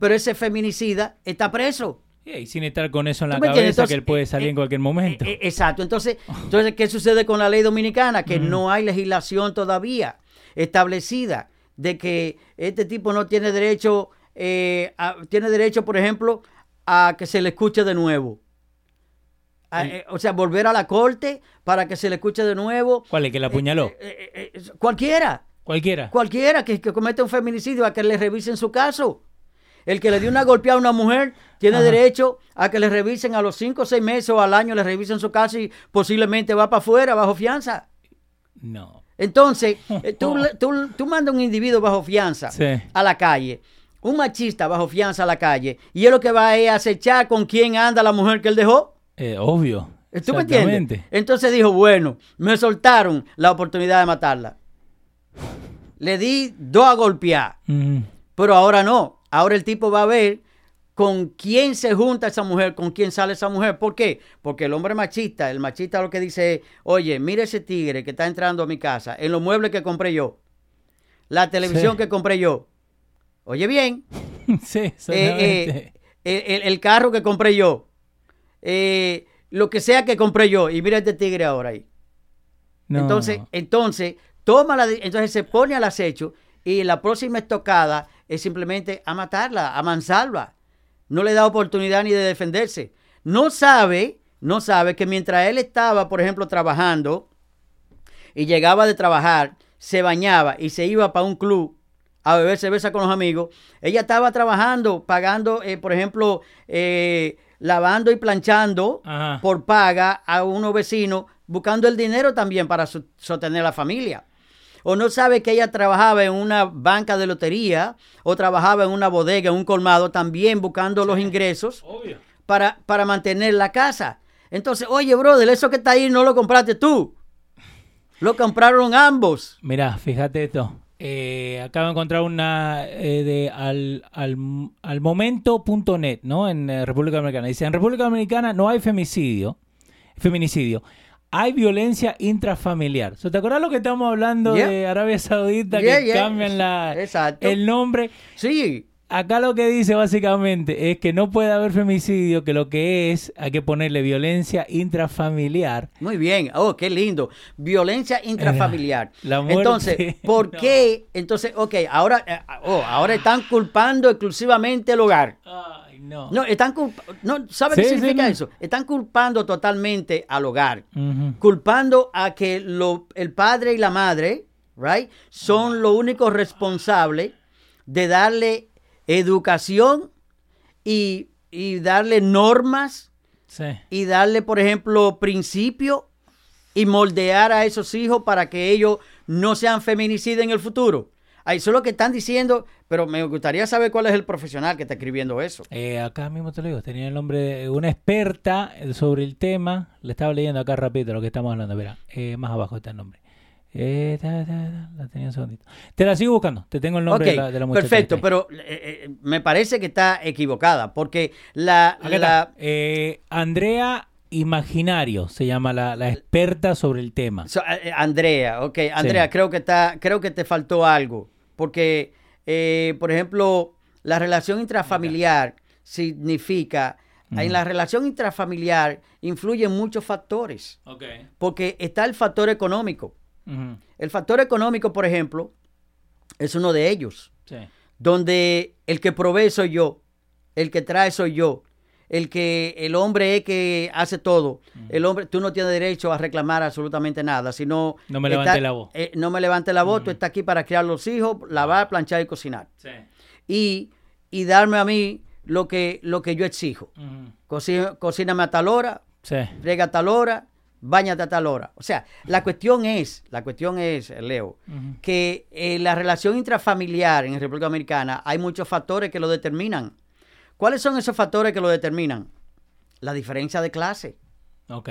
pero ese feminicida está preso. Y sin estar con eso en la ¿Tú me cabeza, que él puede eh, salir en eh, cualquier momento. Eh, eh, exacto. Entonces, entonces, ¿qué sucede con la ley dominicana? Que no hay legislación todavía establecida de que este tipo no tiene derecho, eh, a- tiene derecho, por ejemplo, a que se le escuche de nuevo. A- Sí. eh, o sea, volver a la corte para que se le escuche de nuevo. ¿Cuál es? ¿Que la apuñaló? Eh, eh, eh, cualquiera. Cualquiera. Cualquiera que, que cometa un feminicidio a que le revisen su caso. El que le dio una golpeada a una mujer tiene Ajá. derecho a que le revisen a los cinco o seis meses o al año le revisen su caso y posiblemente va para afuera bajo fianza. No. Entonces, tú, tú, tú mandas un individuo bajo fianza Sí. a la calle, un machista bajo fianza a la calle, y él lo que va a acechar con quién anda la mujer que él dejó. Eh, obvio. ¿Tú me entiendes? Entonces dijo, bueno, me soltaron la oportunidad de matarla. Le di dos a golpear. Mm, Pero ahora no. Ahora el tipo va a ver con quién se junta esa mujer, con quién sale esa mujer. ¿Por qué? Porque el hombre machista, el machista lo que dice es, oye, mira ese tigre que está entrando a mi casa, en los muebles que compré yo, la televisión Sí. que compré yo. Oye bien, sí, eh, eh, el, el carro que compré yo, eh, lo que sea que compré yo, y mira este tigre ahora ahí. No. Entonces, entonces, toma la, entonces se pone al acecho y la próxima estocada es simplemente a matarla, a mansarla. No le da oportunidad ni de defenderse. No sabe, no sabe que mientras él estaba, por ejemplo, trabajando y llegaba de trabajar, se bañaba y se iba para un club a beber cerveza con los amigos, ella estaba trabajando, pagando, eh, por ejemplo, eh, lavando y planchando Ajá. por paga a unos vecinos, buscando el dinero también para sostener la familia. O no sabe que ella trabajaba en una banca de lotería o trabajaba en una bodega, en un colmado, también buscando los ingresos Obvio. para, para mantener la casa. Entonces, oye, brother, eso que está ahí no lo compraste tú. Lo compraron ambos. Mira, fíjate esto. Eh, acabo de encontrar una eh, de al, al, al momento.net, ¿no? En eh, República Dominicana. Dice, en República Dominicana no hay femicidio, feminicidio. Hay violencia intrafamiliar. ¿Te acuerdas lo que estamos hablando Yeah. de Arabia Saudita? Yeah, que yeah. cambian la, Exacto. el nombre. Sí, Acá lo que dice básicamente es que no puede haber femicidio, que lo que es, hay que ponerle violencia intrafamiliar. Muy bien, oh, qué lindo. Violencia intrafamiliar. La muerte, Entonces, ¿por no. qué? Entonces, ok, ahora, eh, oh, ahora están culpando exclusivamente el hogar. Ay, no. No, están culpando, no, ¿sabe Sí, qué sí, significa no. eso? Están culpando totalmente al hogar. Culpando a que lo, el padre y la madre, right, son los únicos responsables de darle educación y, y darle normas Sí. y darle, por ejemplo, principios y moldear a esos hijos para que ellos no sean feminicidas en el futuro. Ahí eso es lo que están diciendo, pero me gustaría saber cuál es el profesional que está escribiendo eso. Eh, acá mismo te lo digo, tenía el nombre de una experta sobre el tema. Le estaba leyendo acá rapidito lo que estamos hablando. Mira, eh, más abajo está el nombre. Eh, la tenía un segundito. Te la sigo buscando. Te tengo el nombre de la, de la muchacha. perfecto, pero eh, eh, me parece que está equivocada, porque la... Eh, Andrea Imaginario se llama la, la experta sobre el tema. so- eh, eh, Andrea, ok, Andrea, creo que está, creo que te faltó algo, porque, eh, por ejemplo, la relación intrafamiliar significa, en la relación intrafamiliar influyen muchos factores, Ok. porque está el factor económico. El factor económico, por ejemplo, es uno de ellos. Sí. donde el que provee soy yo, el que trae soy yo, el que el hombre es que hace todo. El hombre, tú no tienes derecho a reclamar absolutamente nada, sino No me está- levante la voz. eh, no me levante la voz, tú estás aquí para criar los hijos, lavar, planchar y cocinar. Sí. Y, y darme a mí lo que, lo que yo exijo. Cocí- cocíname a tal hora, Sí. friega a tal hora, bañate a tal hora. O sea, la cuestión es, la cuestión es, Leo, que en la relación intrafamiliar en República Dominicana hay muchos factores que lo determinan. ¿Cuáles son esos factores que lo determinan? La diferencia de clase. Ok.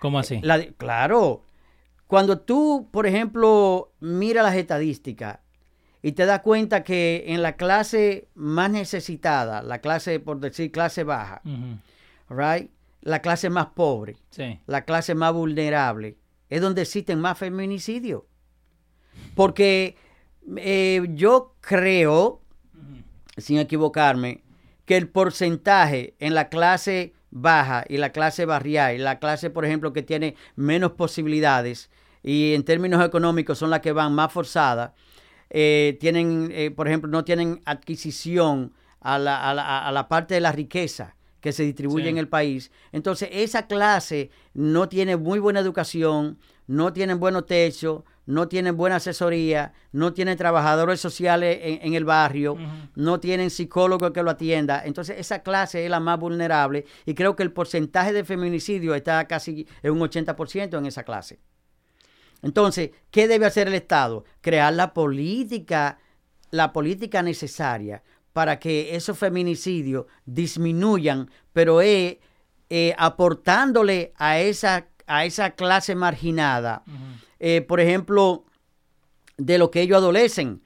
¿Cómo así? La claro. Cuando tú, por ejemplo, miras las estadísticas y te das cuenta que en la clase más necesitada, la clase, por decir, clase baja, right? La clase más pobre, Sí. la clase más vulnerable, es donde existen más feminicidios. Porque eh, yo creo, sin equivocarme, que el porcentaje en la clase baja y la clase barrial, y la clase, por ejemplo, que tiene menos posibilidades y en términos económicos son las que van más forzadas, eh, tienen, eh, por ejemplo, no tienen adquisición a la, a la- a la parte de la riqueza que se distribuye Sí. en el país. Entonces, esa clase no tiene muy buena educación, no tienen buenos techos, no tienen buena asesoría, no tienen trabajadores sociales en, en el barrio, no tienen psicólogo que lo atienda. Entonces, esa clase es la más vulnerable y creo que el porcentaje de feminicidio está casi en un 80% en esa clase. Entonces, ¿qué debe hacer el Estado? Crear la política, la política necesaria para que esos feminicidios disminuyan, pero es eh, aportándole a esa, a esa clase marginada, eh, por ejemplo, de lo que ellos adolecen,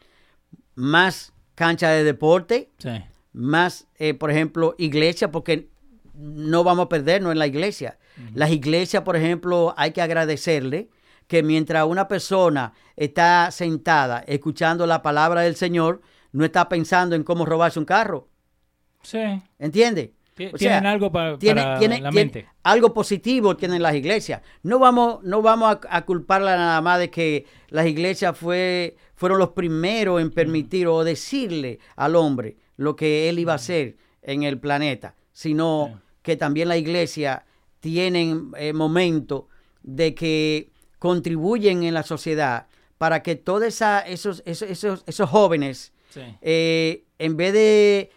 más cancha de deporte, Sí. más, eh, por ejemplo, iglesia, porque no vamos a perdernos en la iglesia. Las iglesias, por ejemplo, hay que agradecerle que mientras una persona está sentada escuchando la palabra del Señor, no está pensando en cómo robarse un carro. Sí. ¿Entiende? Ti- O Tienen sea, algo pa- tiene- para tiene- la tiene- mente. algo positivo tienen las iglesias. No vamos, no vamos a, a culparla nada más de que las iglesias fue, fueron los primeros en permitir o decirle al hombre lo que él iba a hacer en el planeta, sino que también la iglesia tienen eh, momentos de que contribuyen en la sociedad para que todos esos, esos, esos, esos jóvenes Sí. eh, en vez de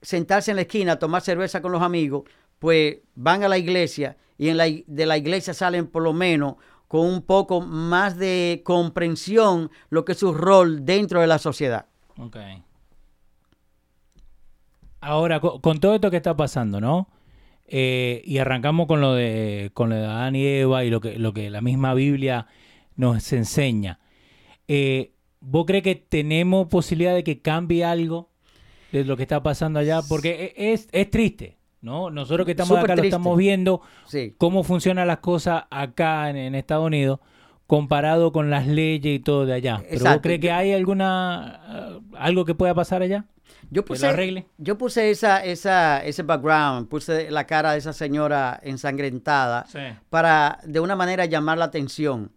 sentarse en la esquina a tomar cerveza con los amigos, pues van a la iglesia y en la, de la iglesia salen por lo menos con un poco más de comprensión lo que es su rol dentro de la sociedad. Ok. Ahora, co- con, todo esto que está pasando, ¿no? Eh, y arrancamos con lo de con lo de Adán y Eva y lo que, lo que la misma Biblia nos enseña. Eh, ¿Vos crees que tenemos posibilidad de que cambie algo de lo que está pasando allá? Porque e- es, es triste, ¿no? Nosotros que estamos Súper acá lo estamos viendo Sí. cómo funcionan las cosas acá en, en Estados Unidos comparado con las leyes y todo de allá. ¿Pero vos crees que hay alguna eh, algo que pueda pasar allá? Yo puse, yo puse esa, esa, ese background, puse la cara de esa señora ensangrentada Sí. para de una manera llamar la atención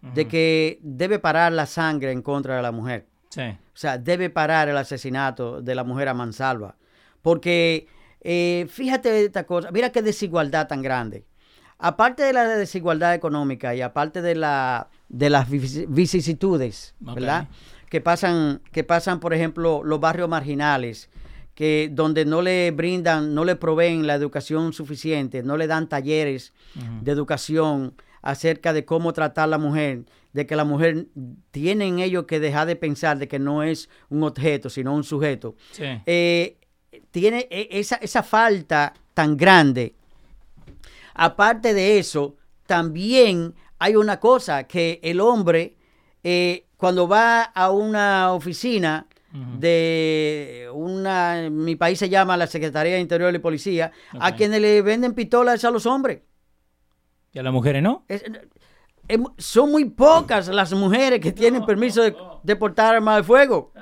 de que debe parar la sangre en contra de la mujer. Sí. O sea, debe parar el asesinato de la mujer a mansalva. Porque eh, fíjate esta cosa, mira qué desigualdad tan grande. Aparte de la desigualdad económica y aparte de, la, de las vici- vicisitudes. ¿verdad? Que pasan, que pasan, por ejemplo, los barrios marginales, que donde no le brindan, no le proveen la educación suficiente, no le dan talleres de educación acerca de cómo tratar a la mujer, de que la mujer tienen ellos que dejar de pensar de que no es un objeto, sino un sujeto. Sí. Eh, tiene e- esa, esa falta tan grande. Aparte de eso, también hay una cosa que el hombre, eh, cuando va a una oficina de una, en mi país se llama la Secretaría de Interior y Policía, a quienes le venden pistolas a los hombres. ¿Y a las mujeres no? Es- es- son muy pocas las mujeres que tienen permiso de, de portar armas de fuego.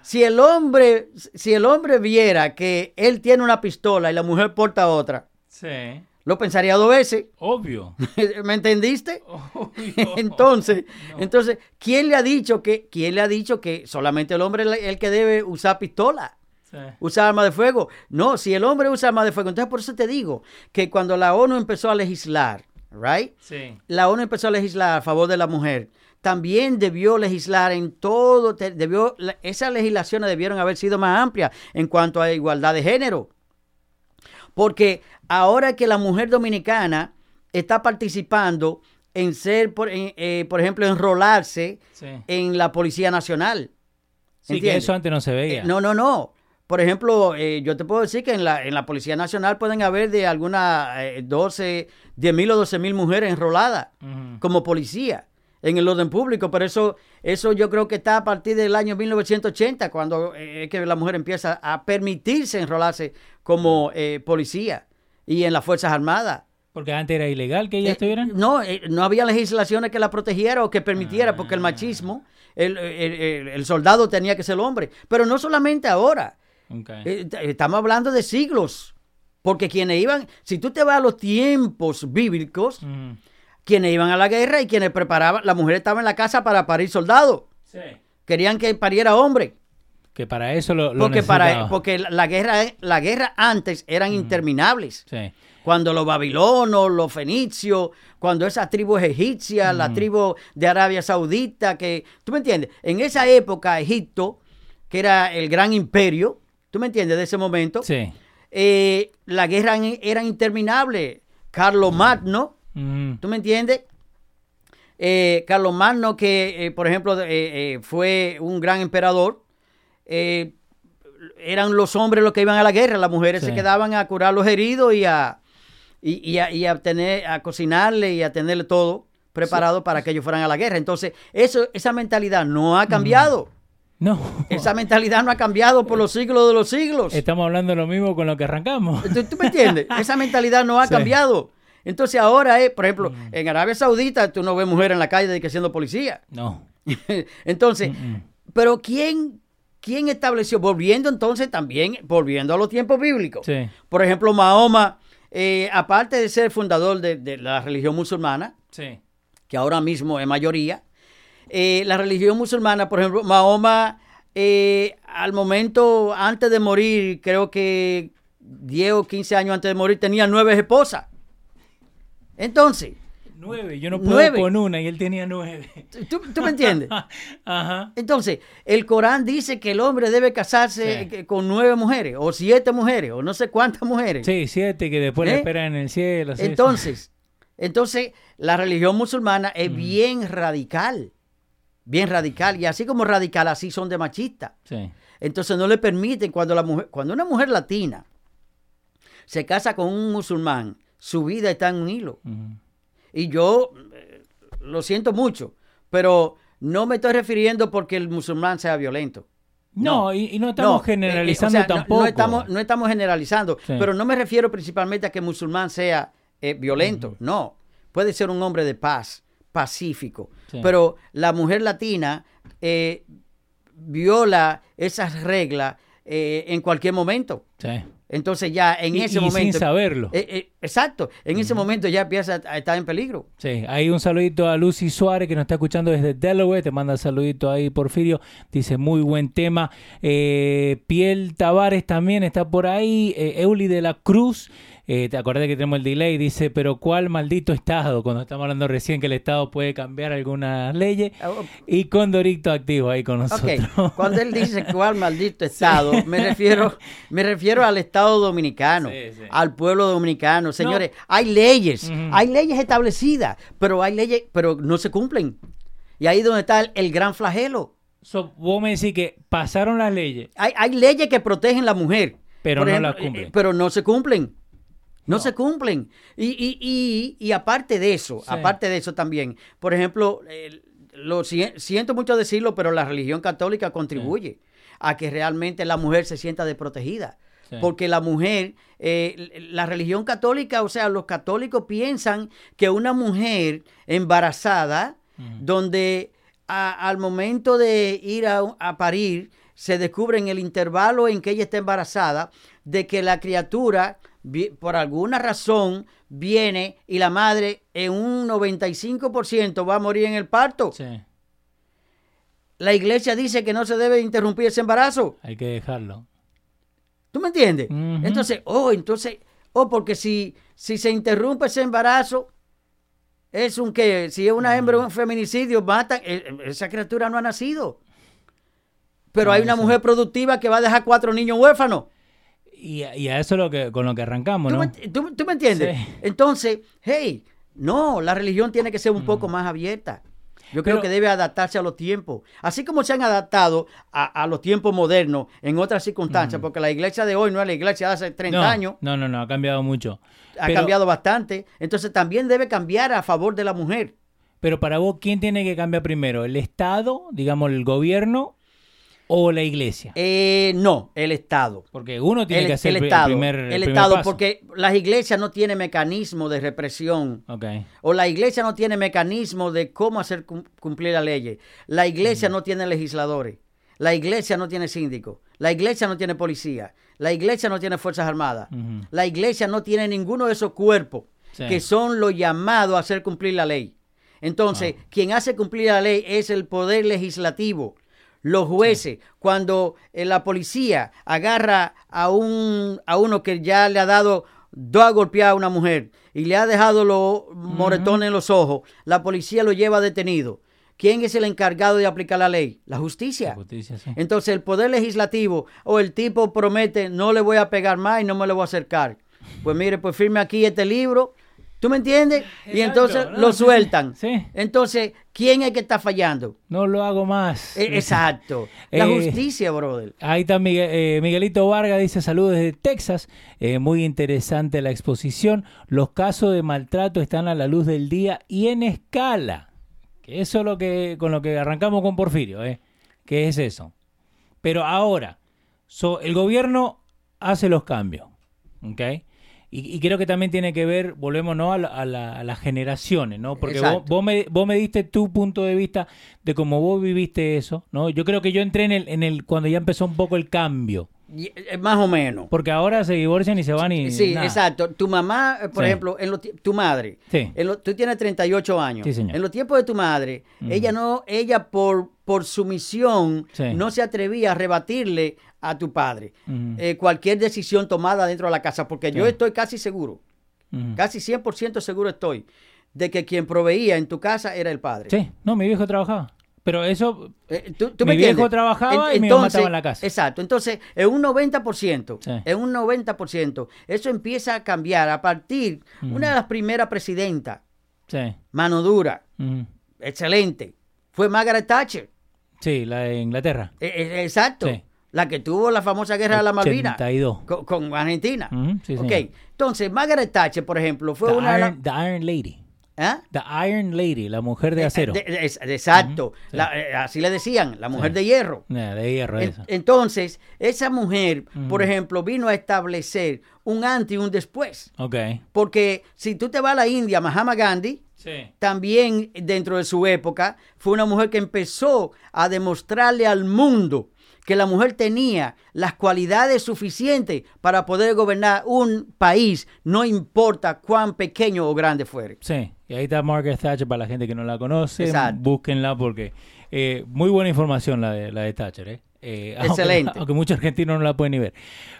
Si el hombre, si el hombre viera que él tiene una pistola y la mujer porta otra, Sí. lo pensaría dos veces. Obvio. ¿Me entendiste? Obvio. Entonces, entonces, ¿quién le ha dicho que, quién le ha dicho que solamente el hombre es el que debe usar pistola? Sí. Usar arma de fuego. No, si el hombre usa arma de fuego, entonces por eso te digo que cuando la ONU empezó a legislar, right? Sí. la ONU empezó a legislar a favor de la mujer, también debió legislar en todo, debió, esas legislaciones debieron haber sido más amplias en cuanto a igualdad de género. Porque ahora que la mujer dominicana está participando en ser, por, en, eh, por ejemplo, enrolarse Sí. en la Policía Nacional. Sí, eso antes no se veía. Eh, no, no, no. Por ejemplo, eh, yo te puedo decir que en la, en la Policía Nacional pueden haber de algunas eh, 12, 10 mil o 12 mil mujeres enroladas como policía en el orden público, pero eso, eso yo creo que está a partir del año 1980, cuando eh, es que la mujer empieza a permitirse enrolarse como eh, policía y en las Fuerzas Armadas. Porque antes era ilegal que ellas Eh, estuvieran. no, eh, no había legislaciones que la protegieran o que permitiera, porque el Ah. machismo, el, el- el- el soldado tenía que ser hombre. Pero no solamente ahora, Eh, estamos hablando de siglos. Porque quienes iban, si tú te vas a los tiempos bíblicos, quienes iban a la guerra y quienes preparaban, la mujer estaba en la casa para parir soldados. Sí. Querían que pariera hombre. Que para eso lo, lo Porque, para, porque la guerra, la guerra antes eran interminables. Sí. Cuando los babilonos, los fenicios, cuando esas tribus egipcias, la tribu de Arabia Saudita, que, ¿tú me entiendes? En esa época, Egipto, que era el gran imperio, ¿tú me entiendes? De ese momento, Sí. eh, la guerra era interminable. Carlos Magno, Ujú. ¿tú me entiendes? Eh, Carlos Magno, que eh, por ejemplo fue un gran emperador, eran los hombres los que iban a la guerra, las mujeres Sí. se quedaban a curar los heridos y a, y, y a, y a tener, a cocinarle y a tenerle todo preparado para que ellos fueran a la guerra. Entonces, eso, esa mentalidad no ha cambiado. No. Esa mentalidad no ha cambiado por los siglos de los siglos. Estamos hablando lo mismo con lo que arrancamos. ¿Tú, tú me entiendes? Esa mentalidad no ha Sí. Mm. cambiado. Entonces ahora es, por ejemplo, en Arabia Saudita tú no ves mujeres en la calle de que siendo policía. No. entonces, pero ¿quién, ¿quién estableció? Volviendo entonces también, volviendo a los tiempos bíblicos. Sí. Por ejemplo, Mahoma, eh, aparte de ser fundador de, de la religión musulmana, Sí. que ahora mismo es mayoría, eh, la religión musulmana, por ejemplo, Mahoma, eh, al momento, antes de morir, creo que 10 o 15 años antes de morir, tenía nueve esposas. Entonces, Nueve. Yo no puedo Nueve. con una y él tenía nueve. ¿tú, tú me entiendes? Ajá. Entonces, el Corán dice que el hombre debe casarse Sí. eh, con nueve mujeres, o siete mujeres, o no sé cuántas mujeres. Sí, siete que después le ¿Eh? esperan en el cielo. sí. Entonces, entonces, la religión musulmana es bien radical. Bien radical. Y así como radical, así son de machista. Sí. Entonces no le permiten cuando la mujer, cuando una mujer latina se casa con un musulmán, su vida está en un hilo. Y yo eh, lo siento mucho, pero no me estoy refiriendo porque el musulmán sea violento. No, y, y no estamos No, eh, eh, generalizando o sea, no- tampoco. No, estamos, no estamos generalizando, Sí. pero no me refiero principalmente a que el musulmán sea eh, violento. No, puede ser un hombre de paz, pacífico. Sí. Pero la mujer latina eh, viola esas reglas eh, en cualquier momento. Sí. Entonces ya en Y- ese y momento... sin saberlo. Eh, eh, exacto, en ese momento ya empieza a estar en peligro. Sí, hay un saludito a Lucy Suárez que nos está escuchando desde Delaware, te manda saludito ahí Porfirio, dice muy buen tema. Eh, Piel Tavares también está por ahí, Euli de la Cruz, eh, te acordás que tenemos el delay, dice, pero ¿cuál maldito Estado? Cuando estamos hablando recién que el Estado puede cambiar algunas leyes. Oh, Y Condorito activo ahí con Ok, nosotros. cuando él dice cuál maldito Estado, me refiero, me refiero al Estado dominicano, Sí, sí. al pueblo dominicano. Señores, hay leyes, hay leyes establecidas, pero hay leyes, pero no se cumplen. Y ahí es donde está el, el gran flagelo. So, vos me decís que pasaron las leyes, Hay, hay leyes que protegen la mujer. Pero Por no las eh, cumplen. eh, Pero no se cumplen. No, No. se cumplen. Y, y, y, y aparte de eso, Sí. aparte de eso también, por ejemplo, eh, lo si- siento mucho decirlo, pero la religión católica contribuye a que realmente la mujer se sienta desprotegida. Sí. Porque la mujer, eh, la religión católica, o sea, los católicos piensan que una mujer embarazada, donde a- al momento de ir a, a parir, se descubre en el intervalo en que ella está embarazada, de que la criatura, por alguna razón, viene y la madre en un 95% va a morir en el parto. sí, La iglesia dice que no se debe interrumpir ese embarazo. hay que dejarlo. ¿Tú me entiendes? Entonces, oh, entonces, oh, porque si, si se interrumpe ese embarazo, es un que, si es una hembra, un feminicidio, matan, eh, eh, esa criatura no ha nacido. Pero hay una mujer productiva que va a dejar cuatro niños huérfanos. Y, a- y a eso es lo que, con lo que arrancamos, ¿Tú, ¿no? tú- tú me entiendes? Sí. Entonces, hey, no, la religión tiene que ser un poco más abierta. Yo creo Pero- que debe adaptarse a los tiempos. Así como se han adaptado a, a los tiempos modernos en otras circunstancias, porque la iglesia de hoy no es la iglesia de hace 30 no, años, No, no, no, ha cambiado mucho. ha Pero- cambiado bastante. Entonces también debe cambiar a favor de la mujer. Pero para vos, ¿quién tiene que cambiar primero? ¿El Estado, digamos, el gobierno o la iglesia? Eh, no, el Estado. Porque uno tiene el, que hacer el el, Estado, primer, el primer Estado, paso. porque las iglesias no tienen mecanismo de represión o la iglesia no tiene mecanismo de cómo hacer cum- cumplir la ley. La iglesia no tiene legisladores. La iglesia no tiene síndico. La iglesia no tiene policía. La iglesia no tiene fuerzas armadas. La iglesia no tiene ninguno de esos cuerpos Sí. que son los llamados a hacer cumplir la ley. Entonces, Ah. quien hace cumplir la ley es el poder legislativo. Los jueces, cuando eh, la policía agarra a, un, a uno que ya le ha dado dos golpeadas a una mujer y le ha dejado los moretones en los ojos, la policía lo lleva detenido. ¿Quién es el encargado de aplicar la ley? La justicia. La justicia, sí. Entonces el poder legislativo o el tipo promete no le voy a pegar más y no me le voy a acercar. Pues mire, pues firme aquí este libro. ¿Tú me entiendes? Y entonces ¿no? lo sueltan. Sí. Entonces, ¿quién es que está fallando? No lo hago más. Eh, Exacto. La Eh, justicia, brother. Ahí está Miguel- eh, Miguelito Vargas, dice saludos desde Texas. Eh, muy interesante la exposición. Los casos de maltrato están a la luz del día y en escala. Que eso es lo que, con lo que arrancamos con Porfirio, ¿eh? ¿Qué es eso? Pero ahora, so, el gobierno hace los cambios, ¿ok? Y, y creo que también tiene que ver, volvemos ¿no? a, la- a la- a las generaciones, ¿no? Porque vos, vos me, vos me diste tu punto de vista de cómo vos viviste eso, ¿no? Yo creo que yo entré en el, en el cuando ya empezó un poco el cambio. Y, eh, Más o menos. Porque ahora se divorcian y se van y Sí, nada. exacto. Tu mamá, por Sí. ejemplo, en lo tu madre, Sí. en lo- tú tienes 38 años. Sí, señor. En los tiempos de tu madre, ella no, ella por, por sumisión no se atrevía a rebatirle a tu padre Ujú. eh, cualquier decisión tomada dentro de la casa, porque yo Sí. estoy casi seguro, Ujú. casi 100% seguro estoy, de que quien proveía en tu casa era el padre. Sí, no, mi viejo trabajaba. Pero eso, Eh, ¿tú- tú Mi me viejo entiendes? trabajaba En- y mi mamá estaba en la casa. Exacto. Entonces, en un 90%, Sí. en un 90%, eso empieza a cambiar a partir, una de las primeras presidentas, sí. mano dura, excelente, fue Margaret Thatcher. Sí, la de Inglaterra. Eh, exacto. Sí. La que tuvo la famosa guerra de la Malvinas 82. con, con Argentina. Ujú, sí, ok. señor. Entonces, Margaret Thatcher, por ejemplo, fue The una. Iron, the Iron Lady. ¿Ah? The Iron Lady, la mujer de acero. De- de- es- exacto. La- eh, así le decían, la mujer Sí. de hierro. Eh, de hierro En- esa. entonces, esa mujer, por ejemplo, vino a establecer un antes y un después. Porque si tú te vas a la India, Mahatma Gandhi, Sí. también dentro de su época, fue una mujer que empezó a demostrarle al mundo que la mujer tenía las cualidades suficientes para poder gobernar un país, no importa cuán pequeño o grande fuere. Sí, y ahí está Margaret Thatcher para la gente que no la conoce. Exacto. Búsquenla porque eh, muy buena información la de, la de Thatcher. ¿eh? Eh, Excelente. Aunque, muchos argentinos no la pueden ni ver.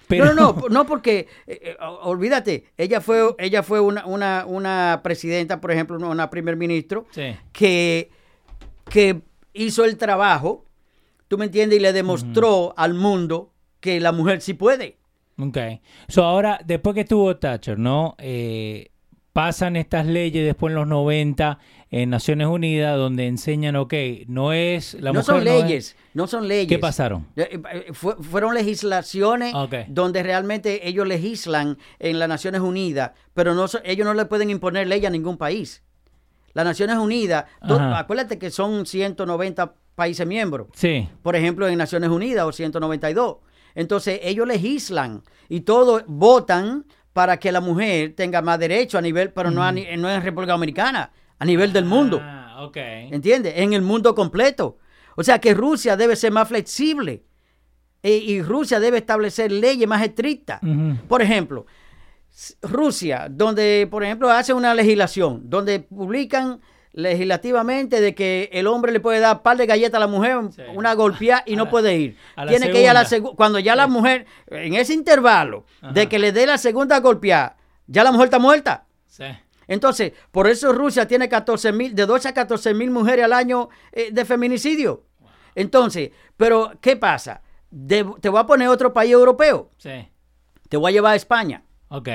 Pero, No, no, no, no porque, eh, olvídate, ella fue, ella fue una, una, una presidenta, por ejemplo, una, una primer ministro, Sí. que, que hizo el trabajo, tú me entiendes, y le demostró al mundo que la mujer sí puede. Ok. So ahora, después que estuvo Thatcher, ¿no? Eh, pasan estas leyes después en los 90 en Naciones Unidas donde enseñan, ok, no es la no mujer. son no es- leyes, no son leyes. ¿Qué pasaron? Eh, eh, fue- fueron legislaciones Ok. donde realmente ellos legislan en las Naciones Unidas, pero no, ellos no le pueden imponer ley a ningún país. Las Naciones Unidas, do- acuérdate que son 190 países miembros, Sí. por ejemplo, en Naciones Unidas o 192. Entonces ellos legislan y todos votan para que la mujer tenga más derecho a nivel, pero no, a no en República Dominicana, a nivel del mundo. Ah, ok. ¿Entiendes? En el mundo completo. O sea que Rusia debe ser más flexible. E- y Rusia debe establecer leyes más estrictas. Por ejemplo, Rusia, donde, por ejemplo, hace una legislación, donde publican legislativamente de que el hombre le puede dar par de galletas a la mujer, Sí. una golpeada y A no la- puede ir. Tiene que ir a la segunda. Cuando ya la mujer, en ese intervalo de que le dé la segunda golpeada, ya la mujer está muerta. Sí. Entonces, por eso Rusia tiene 14 mil, de 12 a 14 mil mujeres al año eh, de feminicidio. Entonces, pero ¿qué pasa? De- te voy a poner otro país europeo. Sí. Te voy a llevar a España. Ok.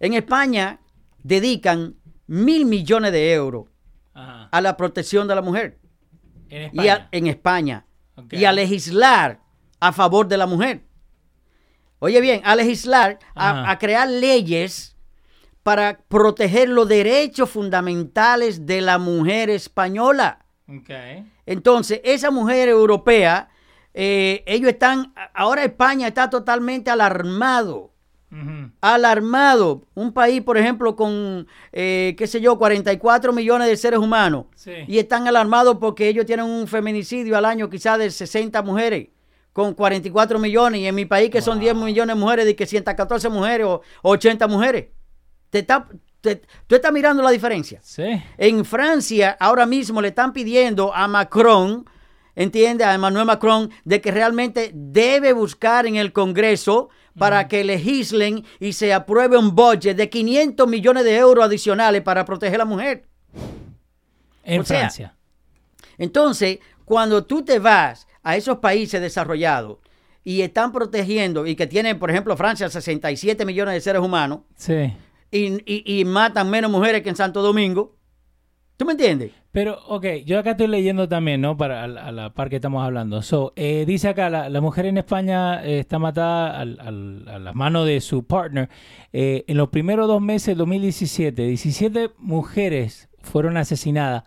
En España dedican mil millones de euros Ajá. a la protección de la mujer. En y a- España. en España y a legislar a favor de la mujer. Oye bien, a legislar, a, a crear leyes para proteger los derechos fundamentales de la mujer española. Ok. Entonces, esa mujer europea, eh, ellos están, ahora España está totalmente alarmado Alarmado. Un país, por ejemplo, con, eh, qué sé yo, 44 millones de seres humanos. Sí. Y están alarmados porque ellos tienen un feminicidio al año quizás de 60 mujeres con 44 millones. Y en mi país que son Wow. 10 millones de mujeres, de que 114 mujeres o 80 mujeres. Te está, te- tú estás mirando la diferencia. Sí. En Francia, ahora mismo le están pidiendo a Macron, entiende, a Emmanuel Macron, de que realmente debe buscar en el Congreso para que legislen y se apruebe un budget de 500 millones de euros adicionales para proteger a la mujer. En O sea, Francia. Entonces, cuando tú te vas a esos países desarrollados y están protegiendo y que tienen, por ejemplo, Francia 67 millones de seres humanos Sí. y, y- y matan menos mujeres que en Santo Domingo, ¿tú me entiendes? Pero, ok, yo acá estoy leyendo también, ¿no? Para a la, a la par que estamos hablando. So, eh, dice acá, la, la mujer en España eh, está matada al- al- a las manos de su partner. Eh, en los primeros dos meses del 2017, 17 mujeres fueron asesinadas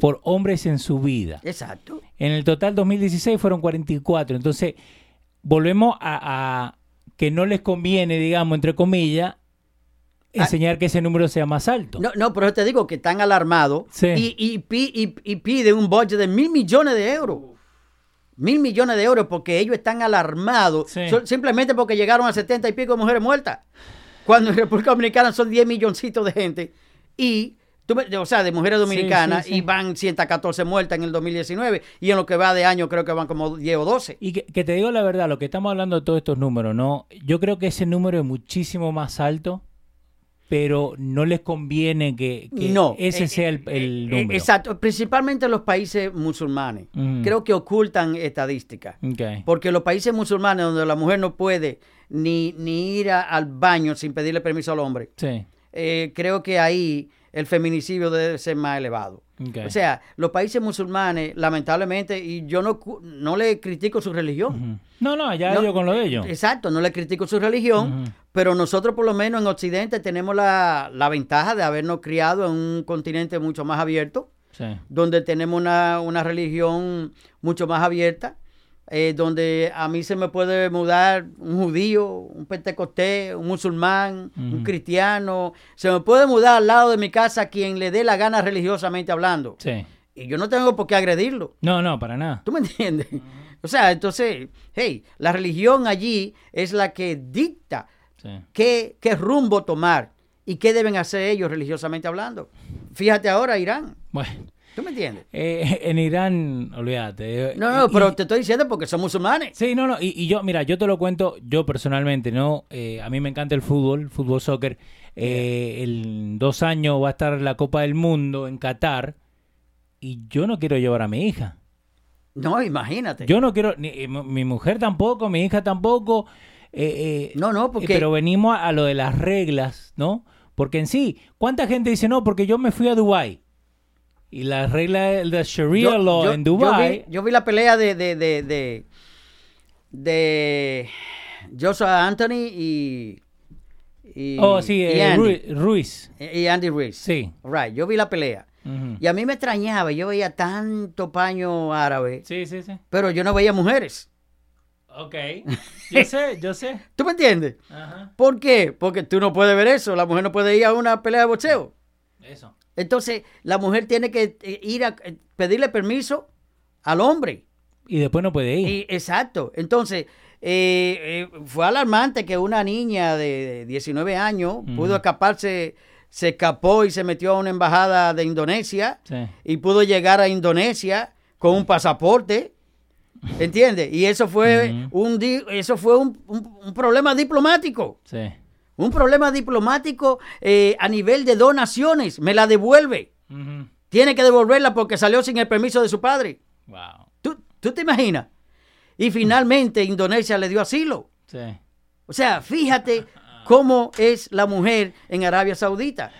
por hombres en su vida. Exacto. En el total 2016 fueron 44. Entonces, volvemos a, a que no les conviene, digamos, entre comillas, enseñar que ese número sea más alto. No, no, pero yo te digo que están alarmados Sí. y, y, y- y piden un budget de mil millones de euros. Mil millones de euros porque ellos están alarmados Sí. simplemente porque llegaron a 70 y pico de mujeres muertas. Cuando en República Dominicana son 10 milloncitos de gente y, tú o sea, de mujeres dominicanas sí. y van 114 muertas en el 2019 y en lo que va de año creo que van como 10 o 12. Y que, que te digo la verdad, lo que estamos hablando de todos estos números, ¿no? Yo creo que ese número es muchísimo más alto, pero no les conviene que, que no. ese eh, sea el, eh, el eh, número. Exacto, principalmente los países musulmanes. Ujú. Creo que ocultan estadísticas. Ok. Porque los países musulmanes donde la mujer no puede ni, ni ir a- al baño sin pedirle permiso al hombre, Sí. eh, creo que ahí el feminicidio debe ser más elevado. O sea, los países musulmanes, lamentablemente, y yo no, no le critico su religión. No, no, ya No, yo con lo de ellos. Exacto, no le critico su religión, pero nosotros por lo menos en Occidente tenemos la, la ventaja de habernos criado en un continente mucho más abierto Sí. donde tenemos una, una religión mucho más abierta, eh, donde a mí se me puede mudar un judío, un pentecostés, un musulmán, un cristiano, se me puede mudar al lado de mi casa quien le dé la gana religiosamente hablando. Sí. Y yo no tengo por qué agredirlo. No, no, para nada. ¿Tú me entiendes? O sea, entonces, hey, la religión allí es la que dicta Sí. qué, qué rumbo tomar y qué deben hacer ellos religiosamente hablando. Fíjate ahora, Irán. Bueno, ¿Tú me entiendes? eh, en Irán, olvídate. No, no, y- pero te estoy diciendo porque son musulmanes. Sí, no, no, y, y yo, mira, yo te lo cuento, yo personalmente, ¿no? Eh, a mí me encanta el fútbol, fútbol, soccer. Eh, en dos años va a estar la Copa del Mundo en Qatar y yo no quiero llevar a mi hija. No, imagínate. Yo no quiero, ni, eh, mi mujer tampoco, mi hija tampoco. no, no, porque Pero venimos a, a lo de las reglas, ¿no? Porque en sí, ¿cuánta gente dice no? Porque yo me fui a Dubai y la regla de Sharia yo, law yo- en yo Dubai. vi, yo vi la pelea de de, de, de, de Joshua Anthony y, y oh, sí, y eh, Andy, Ru- Ruiz. y Andy Ruiz. Sí. Right, yo vi la pelea. Y a mí me extrañaba, yo veía tanto paño árabe, Sí, sí, sí. pero yo no veía mujeres. Ok. Yo sé, yo sé. ¿Tú me entiendes? Ajá. ¿Por qué? Porque tú no puedes ver eso. La mujer no puede ir a una pelea de boxeo. Eso. Entonces, la mujer tiene que eh, ir a eh, pedirle permiso al hombre. Y después no puede ir. Y- exacto. Entonces, eh, eh, fue alarmante que una niña de 19 años pudo escaparse, se escapó y se metió a una embajada de Indonesia Sí. y pudo llegar a Indonesia con un pasaporte. ¿Entiendes? Y eso fue Ujú. un di- eso fue un, un- un problema diplomático. Sí. Un problema diplomático eh, a nivel de donaciones. Me la devuelve. Tiene que devolverla porque salió sin el permiso de su padre. Wow. ¿Tú, tú te imaginas? Y finalmente Indonesia le dio asilo. Sí. O sea, fíjate cómo es la mujer en Arabia Saudita.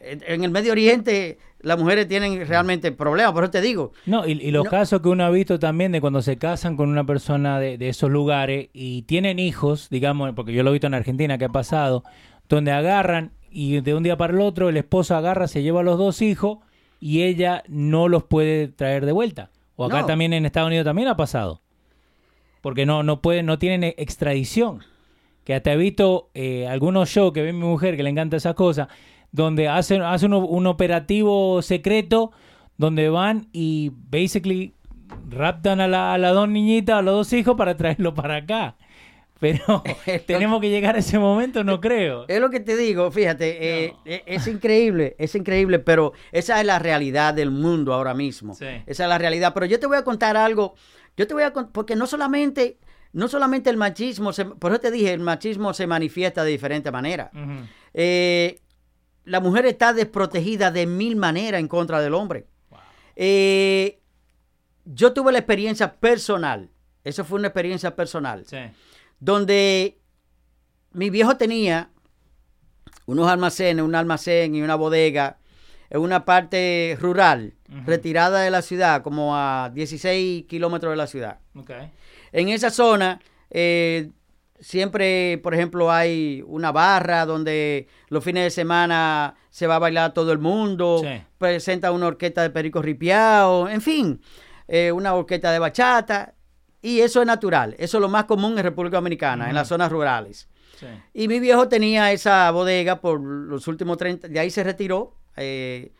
En en el Medio Oriente las mujeres tienen realmente problemas, por eso te digo. No, y, y los No. casos que uno ha visto también de cuando se casan con una persona de, de esos lugares y tienen hijos, digamos, porque yo lo he visto en Argentina que ha pasado, donde agarran y de un día para el otro el esposo agarra, se lleva a los dos hijos y ella no los puede traer de vuelta. O acá No. también en Estados Unidos también ha pasado. Porque no, no pueden, no tienen extradición. Que hasta he visto eh, algunos shows que ve mi mujer que le encanta esas cosas, donde hacen, hacen un, un operativo secreto donde van y basically raptan a, la, a las dos niñitas, a los dos hijos para traerlo para acá. Pero tenemos que llegar a ese momento, no creo. Es lo que te digo, fíjate, eh, eh, es increíble, es increíble, pero esa es la realidad del mundo ahora mismo. Sí. Esa es la realidad. Pero yo te voy a contar algo, yo te voy a contar, porque no solamente, no solamente el machismo, se- por eso te dije, el machismo se manifiesta de diferente manera. Eh, la mujer está desprotegida de mil maneras en contra del hombre. Eh, yo tuve la experiencia personal, eso fue una experiencia personal Sí. donde mi viejo tenía unos almacenes, un almacén y una bodega en una parte rural, retirada de la ciudad, como a 16 kilómetros de la ciudad. En esa zona eh, siempre, por ejemplo, hay una barra donde los fines de semana se va a bailar todo el mundo, Sí. presenta una orquesta de pericos ripiados, en fin, eh, una orquesta de bachata. Y eso es natural, eso es lo más común en República Dominicana, en las zonas rurales. Sí. Y mi viejo tenía esa bodega por los últimos 30, de ahí se retiró. eh,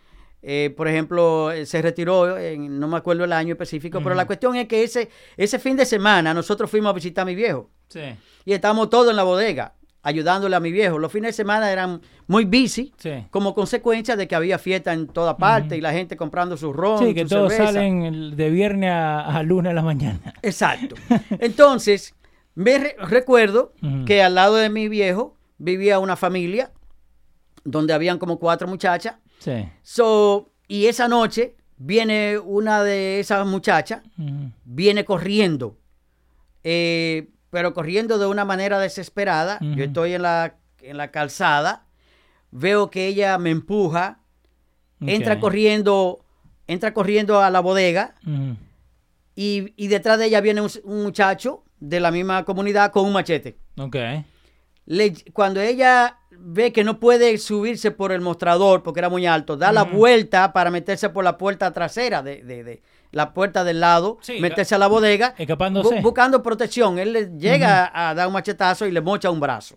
eh, por ejemplo, se retiró, en- no me acuerdo el año específico, pero la cuestión es que ese, ese fin de semana nosotros fuimos a visitar a mi viejo Sí. y estábamos todos en la bodega ayudándole a mi viejo. Los fines de semana eran muy busy Sí. como consecuencia de que había fiesta en toda parte y la gente comprando su ron, Sí, que su todos cerveza. salen de viernes a, a lunes a la mañana. Exacto. Entonces, me re- recuerdo que al lado de mi viejo vivía una familia donde habían como cuatro muchachas. Sí. So, y esa noche viene una de esas muchachas, viene corriendo, eh, pero corriendo de una manera desesperada. Yo estoy en la, en la calzada, veo que ella me empuja, entra corriendo, entra corriendo a la bodega y, y detrás de ella viene un, un muchacho de la misma comunidad con un machete. Ok. Le- cuando ella ve que no puede subirse por el mostrador porque era muy alto, da la vuelta para meterse por la puerta trasera de, de- de- la puerta del lado, Sí, meterse a la bodega, Escapándose. bu- buscando protección. Él le llega a dar un machetazo y le mocha un brazo.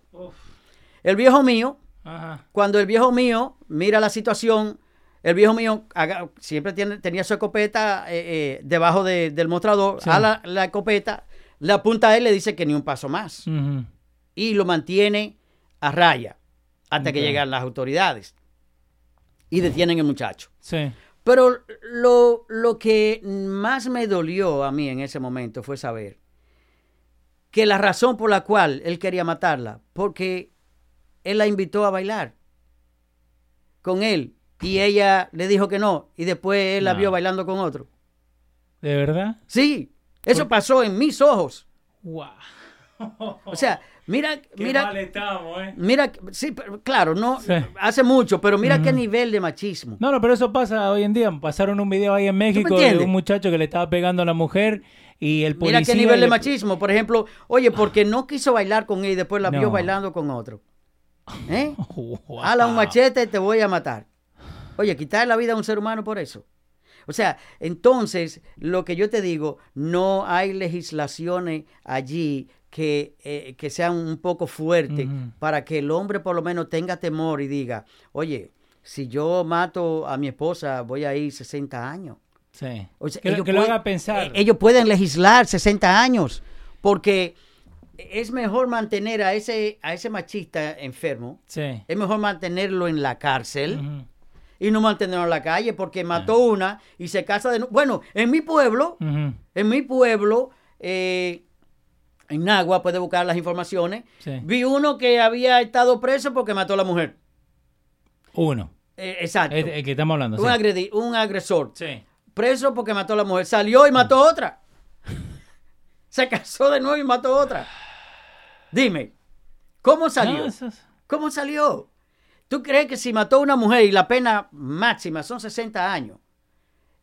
El viejo mío, Ajá. cuando el viejo mío mira la situación, el viejo mío haga- siempre tiene, tenía su escopeta eh, eh, debajo de- del mostrador, Sí. a la, la escopeta, le apunta a él, le dice que ni un paso más y lo mantiene a raya hasta que llegan las autoridades y detienen al muchacho. Sí. Pero lo, lo que más me dolió a mí en ese momento fue saber que la razón por la cual él quería matarla, porque él la invitó a bailar con él y ella le dijo que no y después él la vio bailando con otro. ¿De verdad? Sí, eso pasó en mis ojos. Wow. O sea, mira, Qué mira, mal estamos, ¿eh? Mira, sí, pero claro, no Sí. hace mucho, pero mira qué Ujú. nivel de machismo. No, no, pero eso pasa hoy en día. Pasaron un video ahí en México de un muchacho que le estaba pegando a la mujer y el policía... Mira qué nivel de machismo. Por ejemplo, oye, porque no quiso bailar con él y después la vio bailando con otro. ¿Eh? Wow. Hala un machete y te voy a matar. Oye, quitar la vida a un ser humano por eso. O sea, entonces, lo que yo te digo, no hay legislaciones allí que, eh, que sean un poco fuertes Ujú. para que el hombre por lo menos tenga temor y diga, oye, si yo mato a mi esposa, voy a ir 60 años. Sí. O sea, que lo- ellos que lo pueden- haga pensar. eh, Ellos pueden legislar 60 años porque es mejor mantener a ese, a ese machista enfermo, sí. es mejor mantenerlo en la cárcel y no mantenerlo en la calle porque mató una y se casa de nuevo. Bueno, en mi pueblo, en mi pueblo, eh, en Nagua, puede buscar las informaciones, Sí. vi uno que había estado preso porque mató a la mujer. Uno. Eh, exacto. El, el que estamos hablando. un, sí. agredi- un agresor. Sí. preso porque mató a la mujer. Salió y mató a otra. Se casó de nuevo y mató a otra. Dime, ¿cómo salió? No, eso es- ¿Cómo salió? ¿Tú crees que si mató a una mujer y la pena máxima son 60 años,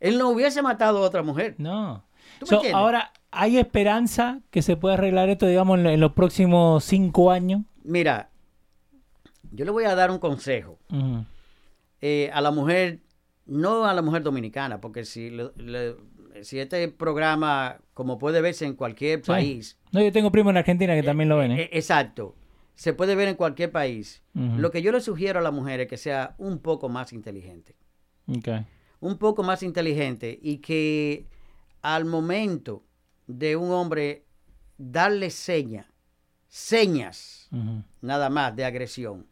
él no hubiese matado a otra mujer? No. ¿Tú me So, entiendes? ahora, ¿hay esperanza que se pueda arreglar esto, digamos, en, en los próximos cinco años? Mira, yo le voy a dar un consejo eh, a la mujer, no a la mujer dominicana, porque si, le- le- si este programa, como puede verse en cualquier Sí. país, No, yo tengo primo en Argentina que también lo ven, ¿eh? eh, exacto, se puede ver en cualquier país, lo que yo le sugiero a la mujer es que sea un poco más inteligente. Un poco más inteligente y que al momento de un hombre darle seña, señas Ujú. nada más de agresión,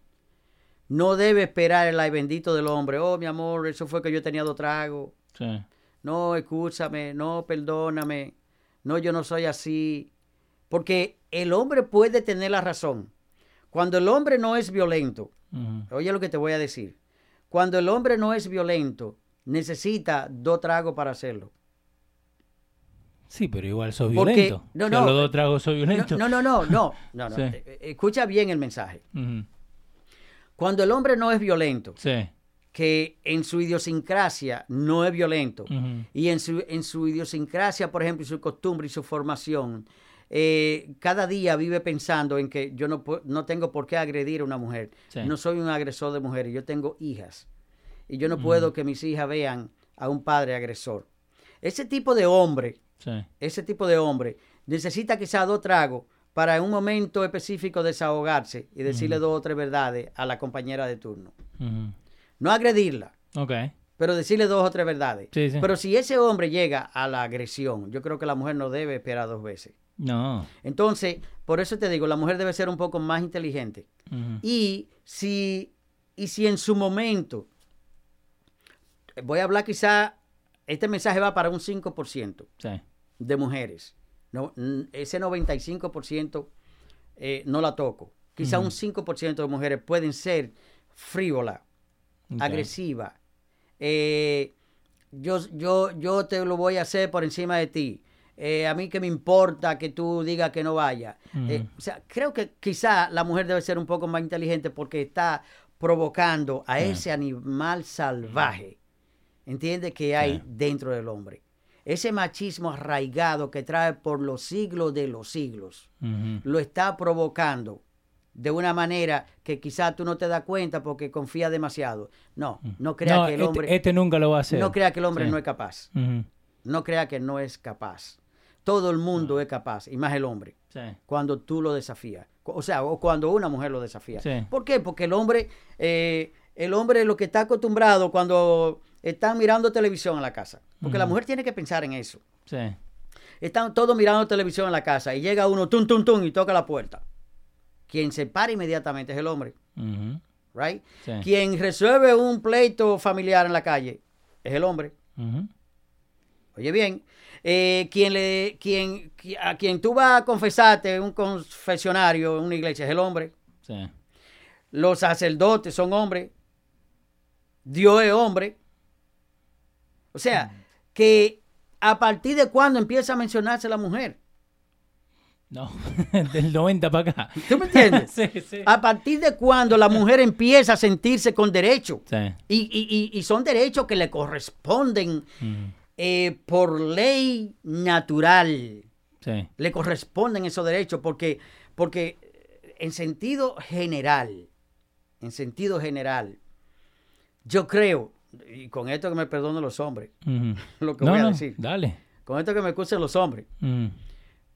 no debe esperar el ay bendito del hombre, oh mi amor, eso fue que yo tenía dos tragos, Sí. no, escúchame, no, perdóname, no, yo no soy así, porque el hombre puede tener la razón. Cuando el hombre no es violento. Oye lo que te voy a decir. Cuando el hombre no es violento, necesita dos tragos para hacerlo. Sí, pero igual sos Porque- violento. no, no. los dos tragos sos violento. No, no, no, no, no, no. Sí. Eh, Escucha bien el mensaje. Cuando el hombre no es violento, Sí. que en su idiosincrasia no es violento, y en su, en su idiosincrasia, por ejemplo, y su costumbre y su formación, eh, cada día vive pensando en que yo no, no tengo por qué agredir a una mujer. Sí. No soy un agresor de mujeres, yo tengo hijas. Y yo no puedo que mis hijas vean a un padre agresor. Ese tipo de hombre, Sí. ese tipo de hombre, necesita quizás dos tragos para en un momento específico desahogarse y decirle dos o tres verdades a la compañera de turno. No agredirla, pero decirle dos o tres verdades. Sí, sí. Pero si ese hombre llega a la agresión, yo creo que la mujer no debe esperar dos veces. No. Entonces, por eso te digo, la mujer debe ser un poco más inteligente. Y si, y si en su momento, voy a hablar quizá, este mensaje va para un 5% Sí. De mujeres. No, ese 95% eh, no la toco. Quizá un 5% de mujeres pueden ser frívolas, Ok. agresiva. Eh, yo, yo, yo te lo voy a hacer por encima de ti. Eh, a mí que me importa que tú digas que no vaya. O sea, creo que quizá la mujer debe ser un poco más inteligente porque está provocando a ese animal salvaje, ¿entiendes? Que hay dentro del hombre. Ese machismo arraigado que trae por los siglos de los siglos lo está provocando de una manera que quizás tú no te das cuenta porque confía demasiado. No, no crea No, que el este, hombre, este nunca lo va a hacer. no crea que el hombre Sí. no es capaz. No crea que no es capaz. Todo el mundo es capaz, y más el hombre, Sí. cuando tú lo desafías. O sea, o cuando una mujer lo desafía. Sí. ¿Por qué? Porque el hombre, eh, el hombre lo que está acostumbrado cuando están mirando televisión en la casa. Porque la mujer tiene que pensar en eso. Sí. Están todos mirando televisión en la casa y llega uno, tum, tum, tum, y toca la puerta. Quien se para inmediatamente es el hombre, right? Sí. Quien resuelve un pleito familiar en la calle es el hombre. Oye bien, eh, quien le, quien, qui- a quien tú vas a confesarte en un confesionario en una iglesia es el hombre. Sí. Los sacerdotes son hombres. Dios es hombre. O sea, que a partir de cuándo empieza a mencionarse la mujer. No. Del 90 para acá. ¿Tú me entiendes? sí, sí. A partir de cuando la mujer empieza a sentirse con derecho. Sí. Y, y- y- y son derechos que le corresponden eh, por ley natural. Sí. Le corresponden esos derechos porque, porque eh, en sentido general, en sentido general, yo creo, y con esto que me perdonen los hombres, lo que No, voy a no, decir, Dale. con esto que me excusen los hombres,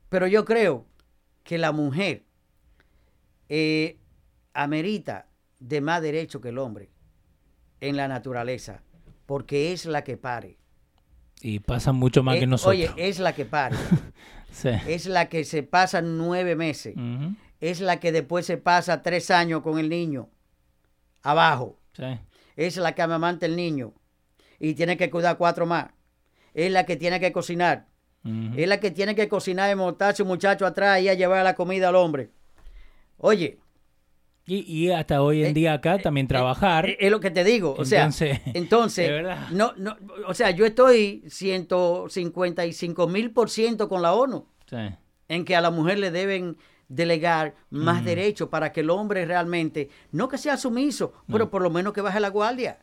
pero yo creo que la mujer eh, amerita de más derecho que el hombre en la naturaleza, porque es la que pare. Y pasan mucho más Eh, que nosotros. Oye, es la que pare, sí. es la que se pasa nueve meses, Ujú. es la que después se pasa tres años con el niño abajo, Sí. Es la que amamanta el niño. Y tiene que cuidar cuatro más, es la que tiene que cocinar, es la que tiene que cocinar y montarse un muchacho atrás y a llevar la comida al hombre. Oye, Y, y hasta hoy en Eh, día acá también trabajar. eh, es lo que te digo, o sea, Entonces, no, no, o sea, yo estoy 155 mil por ciento con la ONU. Sí. en que a la mujer le deben delegar más derechos para que el hombre realmente, no que sea sumiso, pero por lo menos que baje la guardia.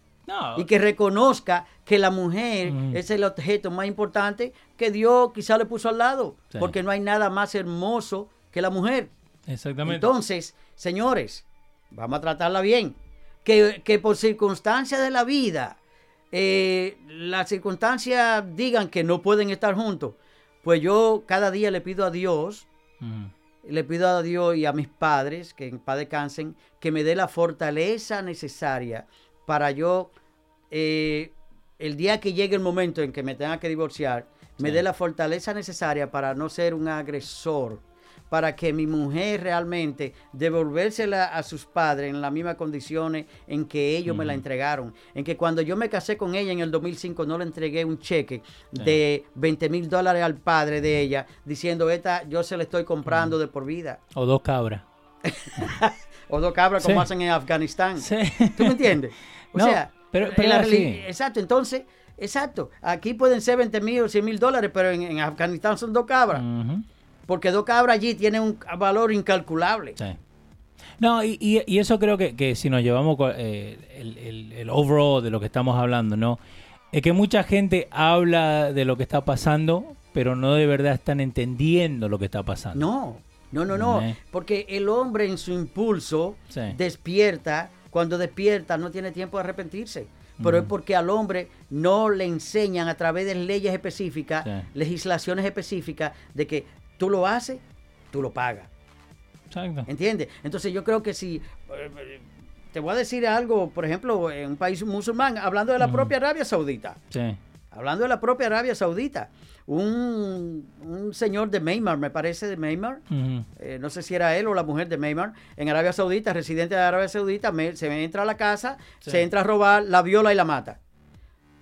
Y que reconozca que la mujer es el objeto más importante que Dios quizá le puso al lado. Porque no hay nada más hermoso que la mujer. Exactamente. Entonces, señores, vamos a tratarla bien. Que, que por circunstancias de la vida, eh, las circunstancias digan que no pueden estar juntos, pues yo cada día le pido a Dios, le pido a Dios y a mis padres, que en paz descansen, que me dé la fortaleza necesaria para yo, eh, el día que llegue el momento en que me tenga que divorciar, me dé la fortaleza necesaria para no ser un agresor para que mi mujer realmente devolvérsela a sus padres en las mismas condiciones en que ellos me la entregaron. En que cuando yo me casé con ella en el 2005 no le entregué un cheque de 20 mil dólares al padre de ella diciendo, esta yo se la estoy comprando de por vida. O dos cabras. o dos cabras como hacen en Afganistán. ¿Tú me entiendes? O sea, pero, exacto, entonces... Exacto. Aquí pueden ser 20 mil o 100 mil dólares, pero en, Afganistán son dos cabras porque dos cabras allí tienen un valor incalculable. Sí. No, y, eso creo que, si nos llevamos eh, el, el, overall de lo que estamos hablando, ¿no? Es que mucha gente habla de lo que está pasando, pero no de verdad están entendiendo lo que está pasando. No, no, no, no. Eh. Porque el hombre en su impulso despierta, cuando despierta no tiene tiempo de arrepentirse. Pero es porque al hombre no le enseñan a través de leyes específicas, legislaciones específicas, de que tú lo haces, tú lo pagas. Exacto. ¿Entiendes? Entonces yo creo que si... Te voy a decir algo, por ejemplo, en un país musulmán, hablando de la propia Arabia Saudita. Sí. Hablando de la propia Arabia Saudita. Un, señor de Maymar, me parece de Maymar, eh, no sé si era él o la mujer de Maymar, en Arabia Saudita, residente de Arabia Saudita, se entra a la casa, se entra a robar, la viola y la mata.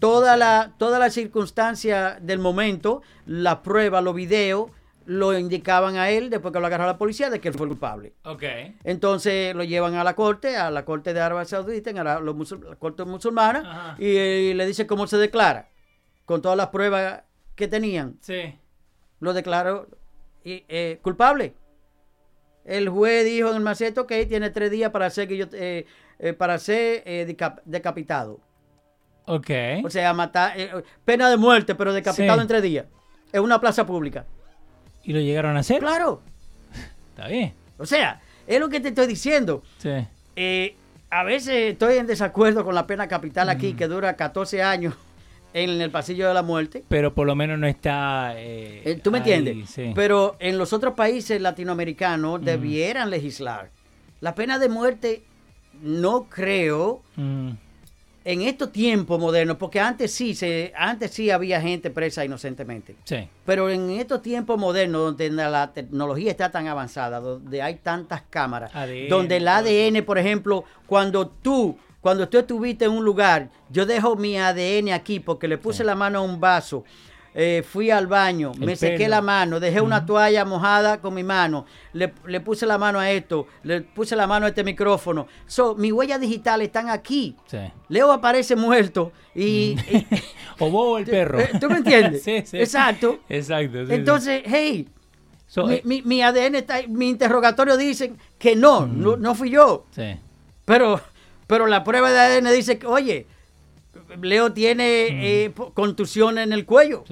Toda la, toda la circunstancia del momento, la prueba, los videos, lo indicaban a él después que lo agarró la policía de que él fue culpable. Ok. Entonces lo llevan a la corte, a la corte de Arabia Saudita, en la, corte musulmana, y, le dice cómo se declara, con todas las pruebas que tenían. Sí. Lo declaró eh, culpable. El juez dijo en el maceto que tiene tres días para ser, que yo, eh, eh, para ser decapitado. Ok. O sea, matar, pena de muerte, pero decapitado en tres días. En una plaza pública. ¿Y lo llegaron a hacer? Claro. Está bien. O sea, es lo que te estoy diciendo. Sí. Eh, a veces estoy en desacuerdo con la pena capital aquí, mm. que dura 14 años en el pasillo de la muerte. Pero por lo menos no está... Eh, eh, ¿Tú me entiendes? Pero en los otros países latinoamericanos mm. debieran legislar. La pena de muerte no creo... Mm en estos tiempos modernos, porque antes sí, se, antes sí había gente presa inocentemente. Sí. Pero en estos tiempos modernos, donde la tecnología está tan avanzada, donde hay tantas cámaras, donde el ADN, por ejemplo, cuando tú, cuando tú estuviste en un lugar, yo dejo mi ADN aquí porque le puse la mano a un vaso eh, fui al baño, me sequé la mano, dejé una toalla mojada con mi mano, le, puse la mano a esto, le puse la mano a este micrófono. So, mis huellas digitales están aquí. Leo aparece muerto y... o Bobo el perro. Eh, ¿Tú me entiendes? sí, sí. Exacto. Exacto. Entonces, hey, eh, mi, ADN está, mi interrogatorio dice que no, no, fui yo. Pero, pero la prueba de ADN dice que, oye, Leo tiene eh, contusiones en el cuello.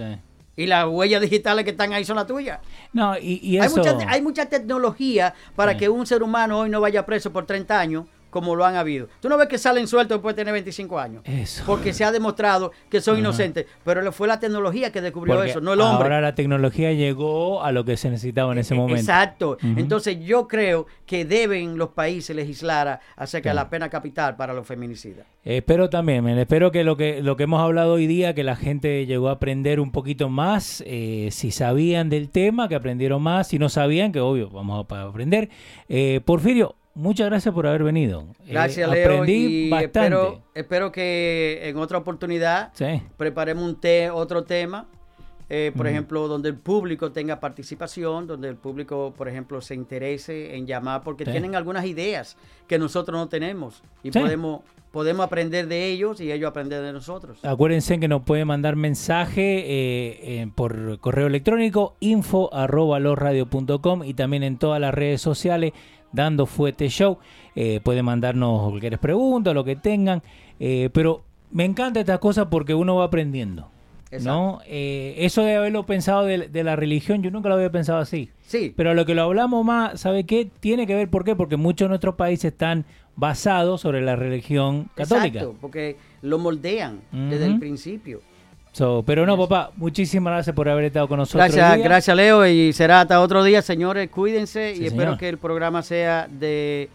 Y las huellas digitales que están ahí son las tuyas. No, y, hay, mucha, hay mucha tecnología para que un ser humano hoy no vaya preso por 30 años como lo han habido. Tú no ves que salen sueltos después de tener 25 años. Eso. Porque se ha demostrado que son inocentes. Pero fue la tecnología que descubrió eso, no el hombre. Ahora la tecnología llegó a lo que se necesitaba en ese e-, momento. Exacto. Entonces yo creo que deben los países legislar acerca de la pena capital para los feminicidas. espero también, espero que lo que lo que hemos hablado hoy día, que la gente llegó a aprender un poquito más, eh, si sabían del tema, que aprendieron más, si no sabían, que obvio, vamos a aprender. Eh, Porfirio, muchas gracias por haber venido. Eh, gracias, Leo. Aprendí bastante. Espero, que en otra oportunidad preparemos un té, otro tema eh, por ejemplo, donde el público tenga participación, donde el público, por ejemplo, se interese en llamar, porque Sí. tienen algunas ideas que nosotros no tenemos y Sí. podemos, podemos aprender de ellos y ellos aprender de nosotros. Acuérdense que nos puede mandar mensaje eh, eh, por correo electrónico info arroba losradio.com y también en todas las redes sociales dando fuete show. Eh, pueden mandarnos cualquier pregunta, lo que tengan. eh, pero me encanta esta cosa porque uno va aprendiendo. ¿no? Eh, eso de haberlo pensado de, de la religión, yo nunca lo había pensado así. Sí, Pero lo que lo hablamos más, ¿sabe qué? Tiene que ver, ¿por qué? Porque muchos de nuestros países están basados sobre la religión católica. exacto, porque lo moldean desde el principio. So, pero no, papá, muchísimas gracias por haber estado con nosotros. Gracias, gracias Leo y será hasta otro día, señores, cuídense Sí, y señor. espero que el programa sea de,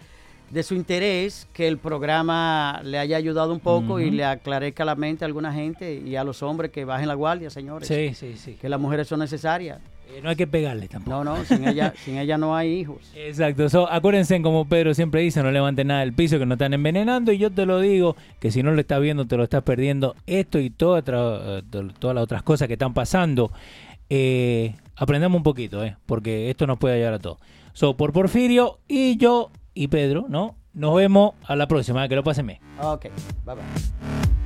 de su interés, que el programa le haya ayudado un poco y le aclarezca la mente a alguna gente y a los hombres que bajen la guardia, señores. Sí, sí, sí. Que las mujeres son necesarias. Eh, no hay que pegarle tampoco. No, no, sin ella, sin ella no hay hijos. Exacto. So, acuérdense, como Pedro siempre dice, no levanten nada del piso que nos están envenenando. Y yo te lo digo, que si no lo estás viendo, te lo estás perdiendo. Esto y toda otra- eh, to- todas las otras cosas que están pasando. Eh, aprendamos un poquito, eh, porque esto nos puede ayudar a todos. So, por Porfirio y yo y Pedro, ¿no? Nos vemos a la próxima. Que lo pasen bien. Ok, bye bye.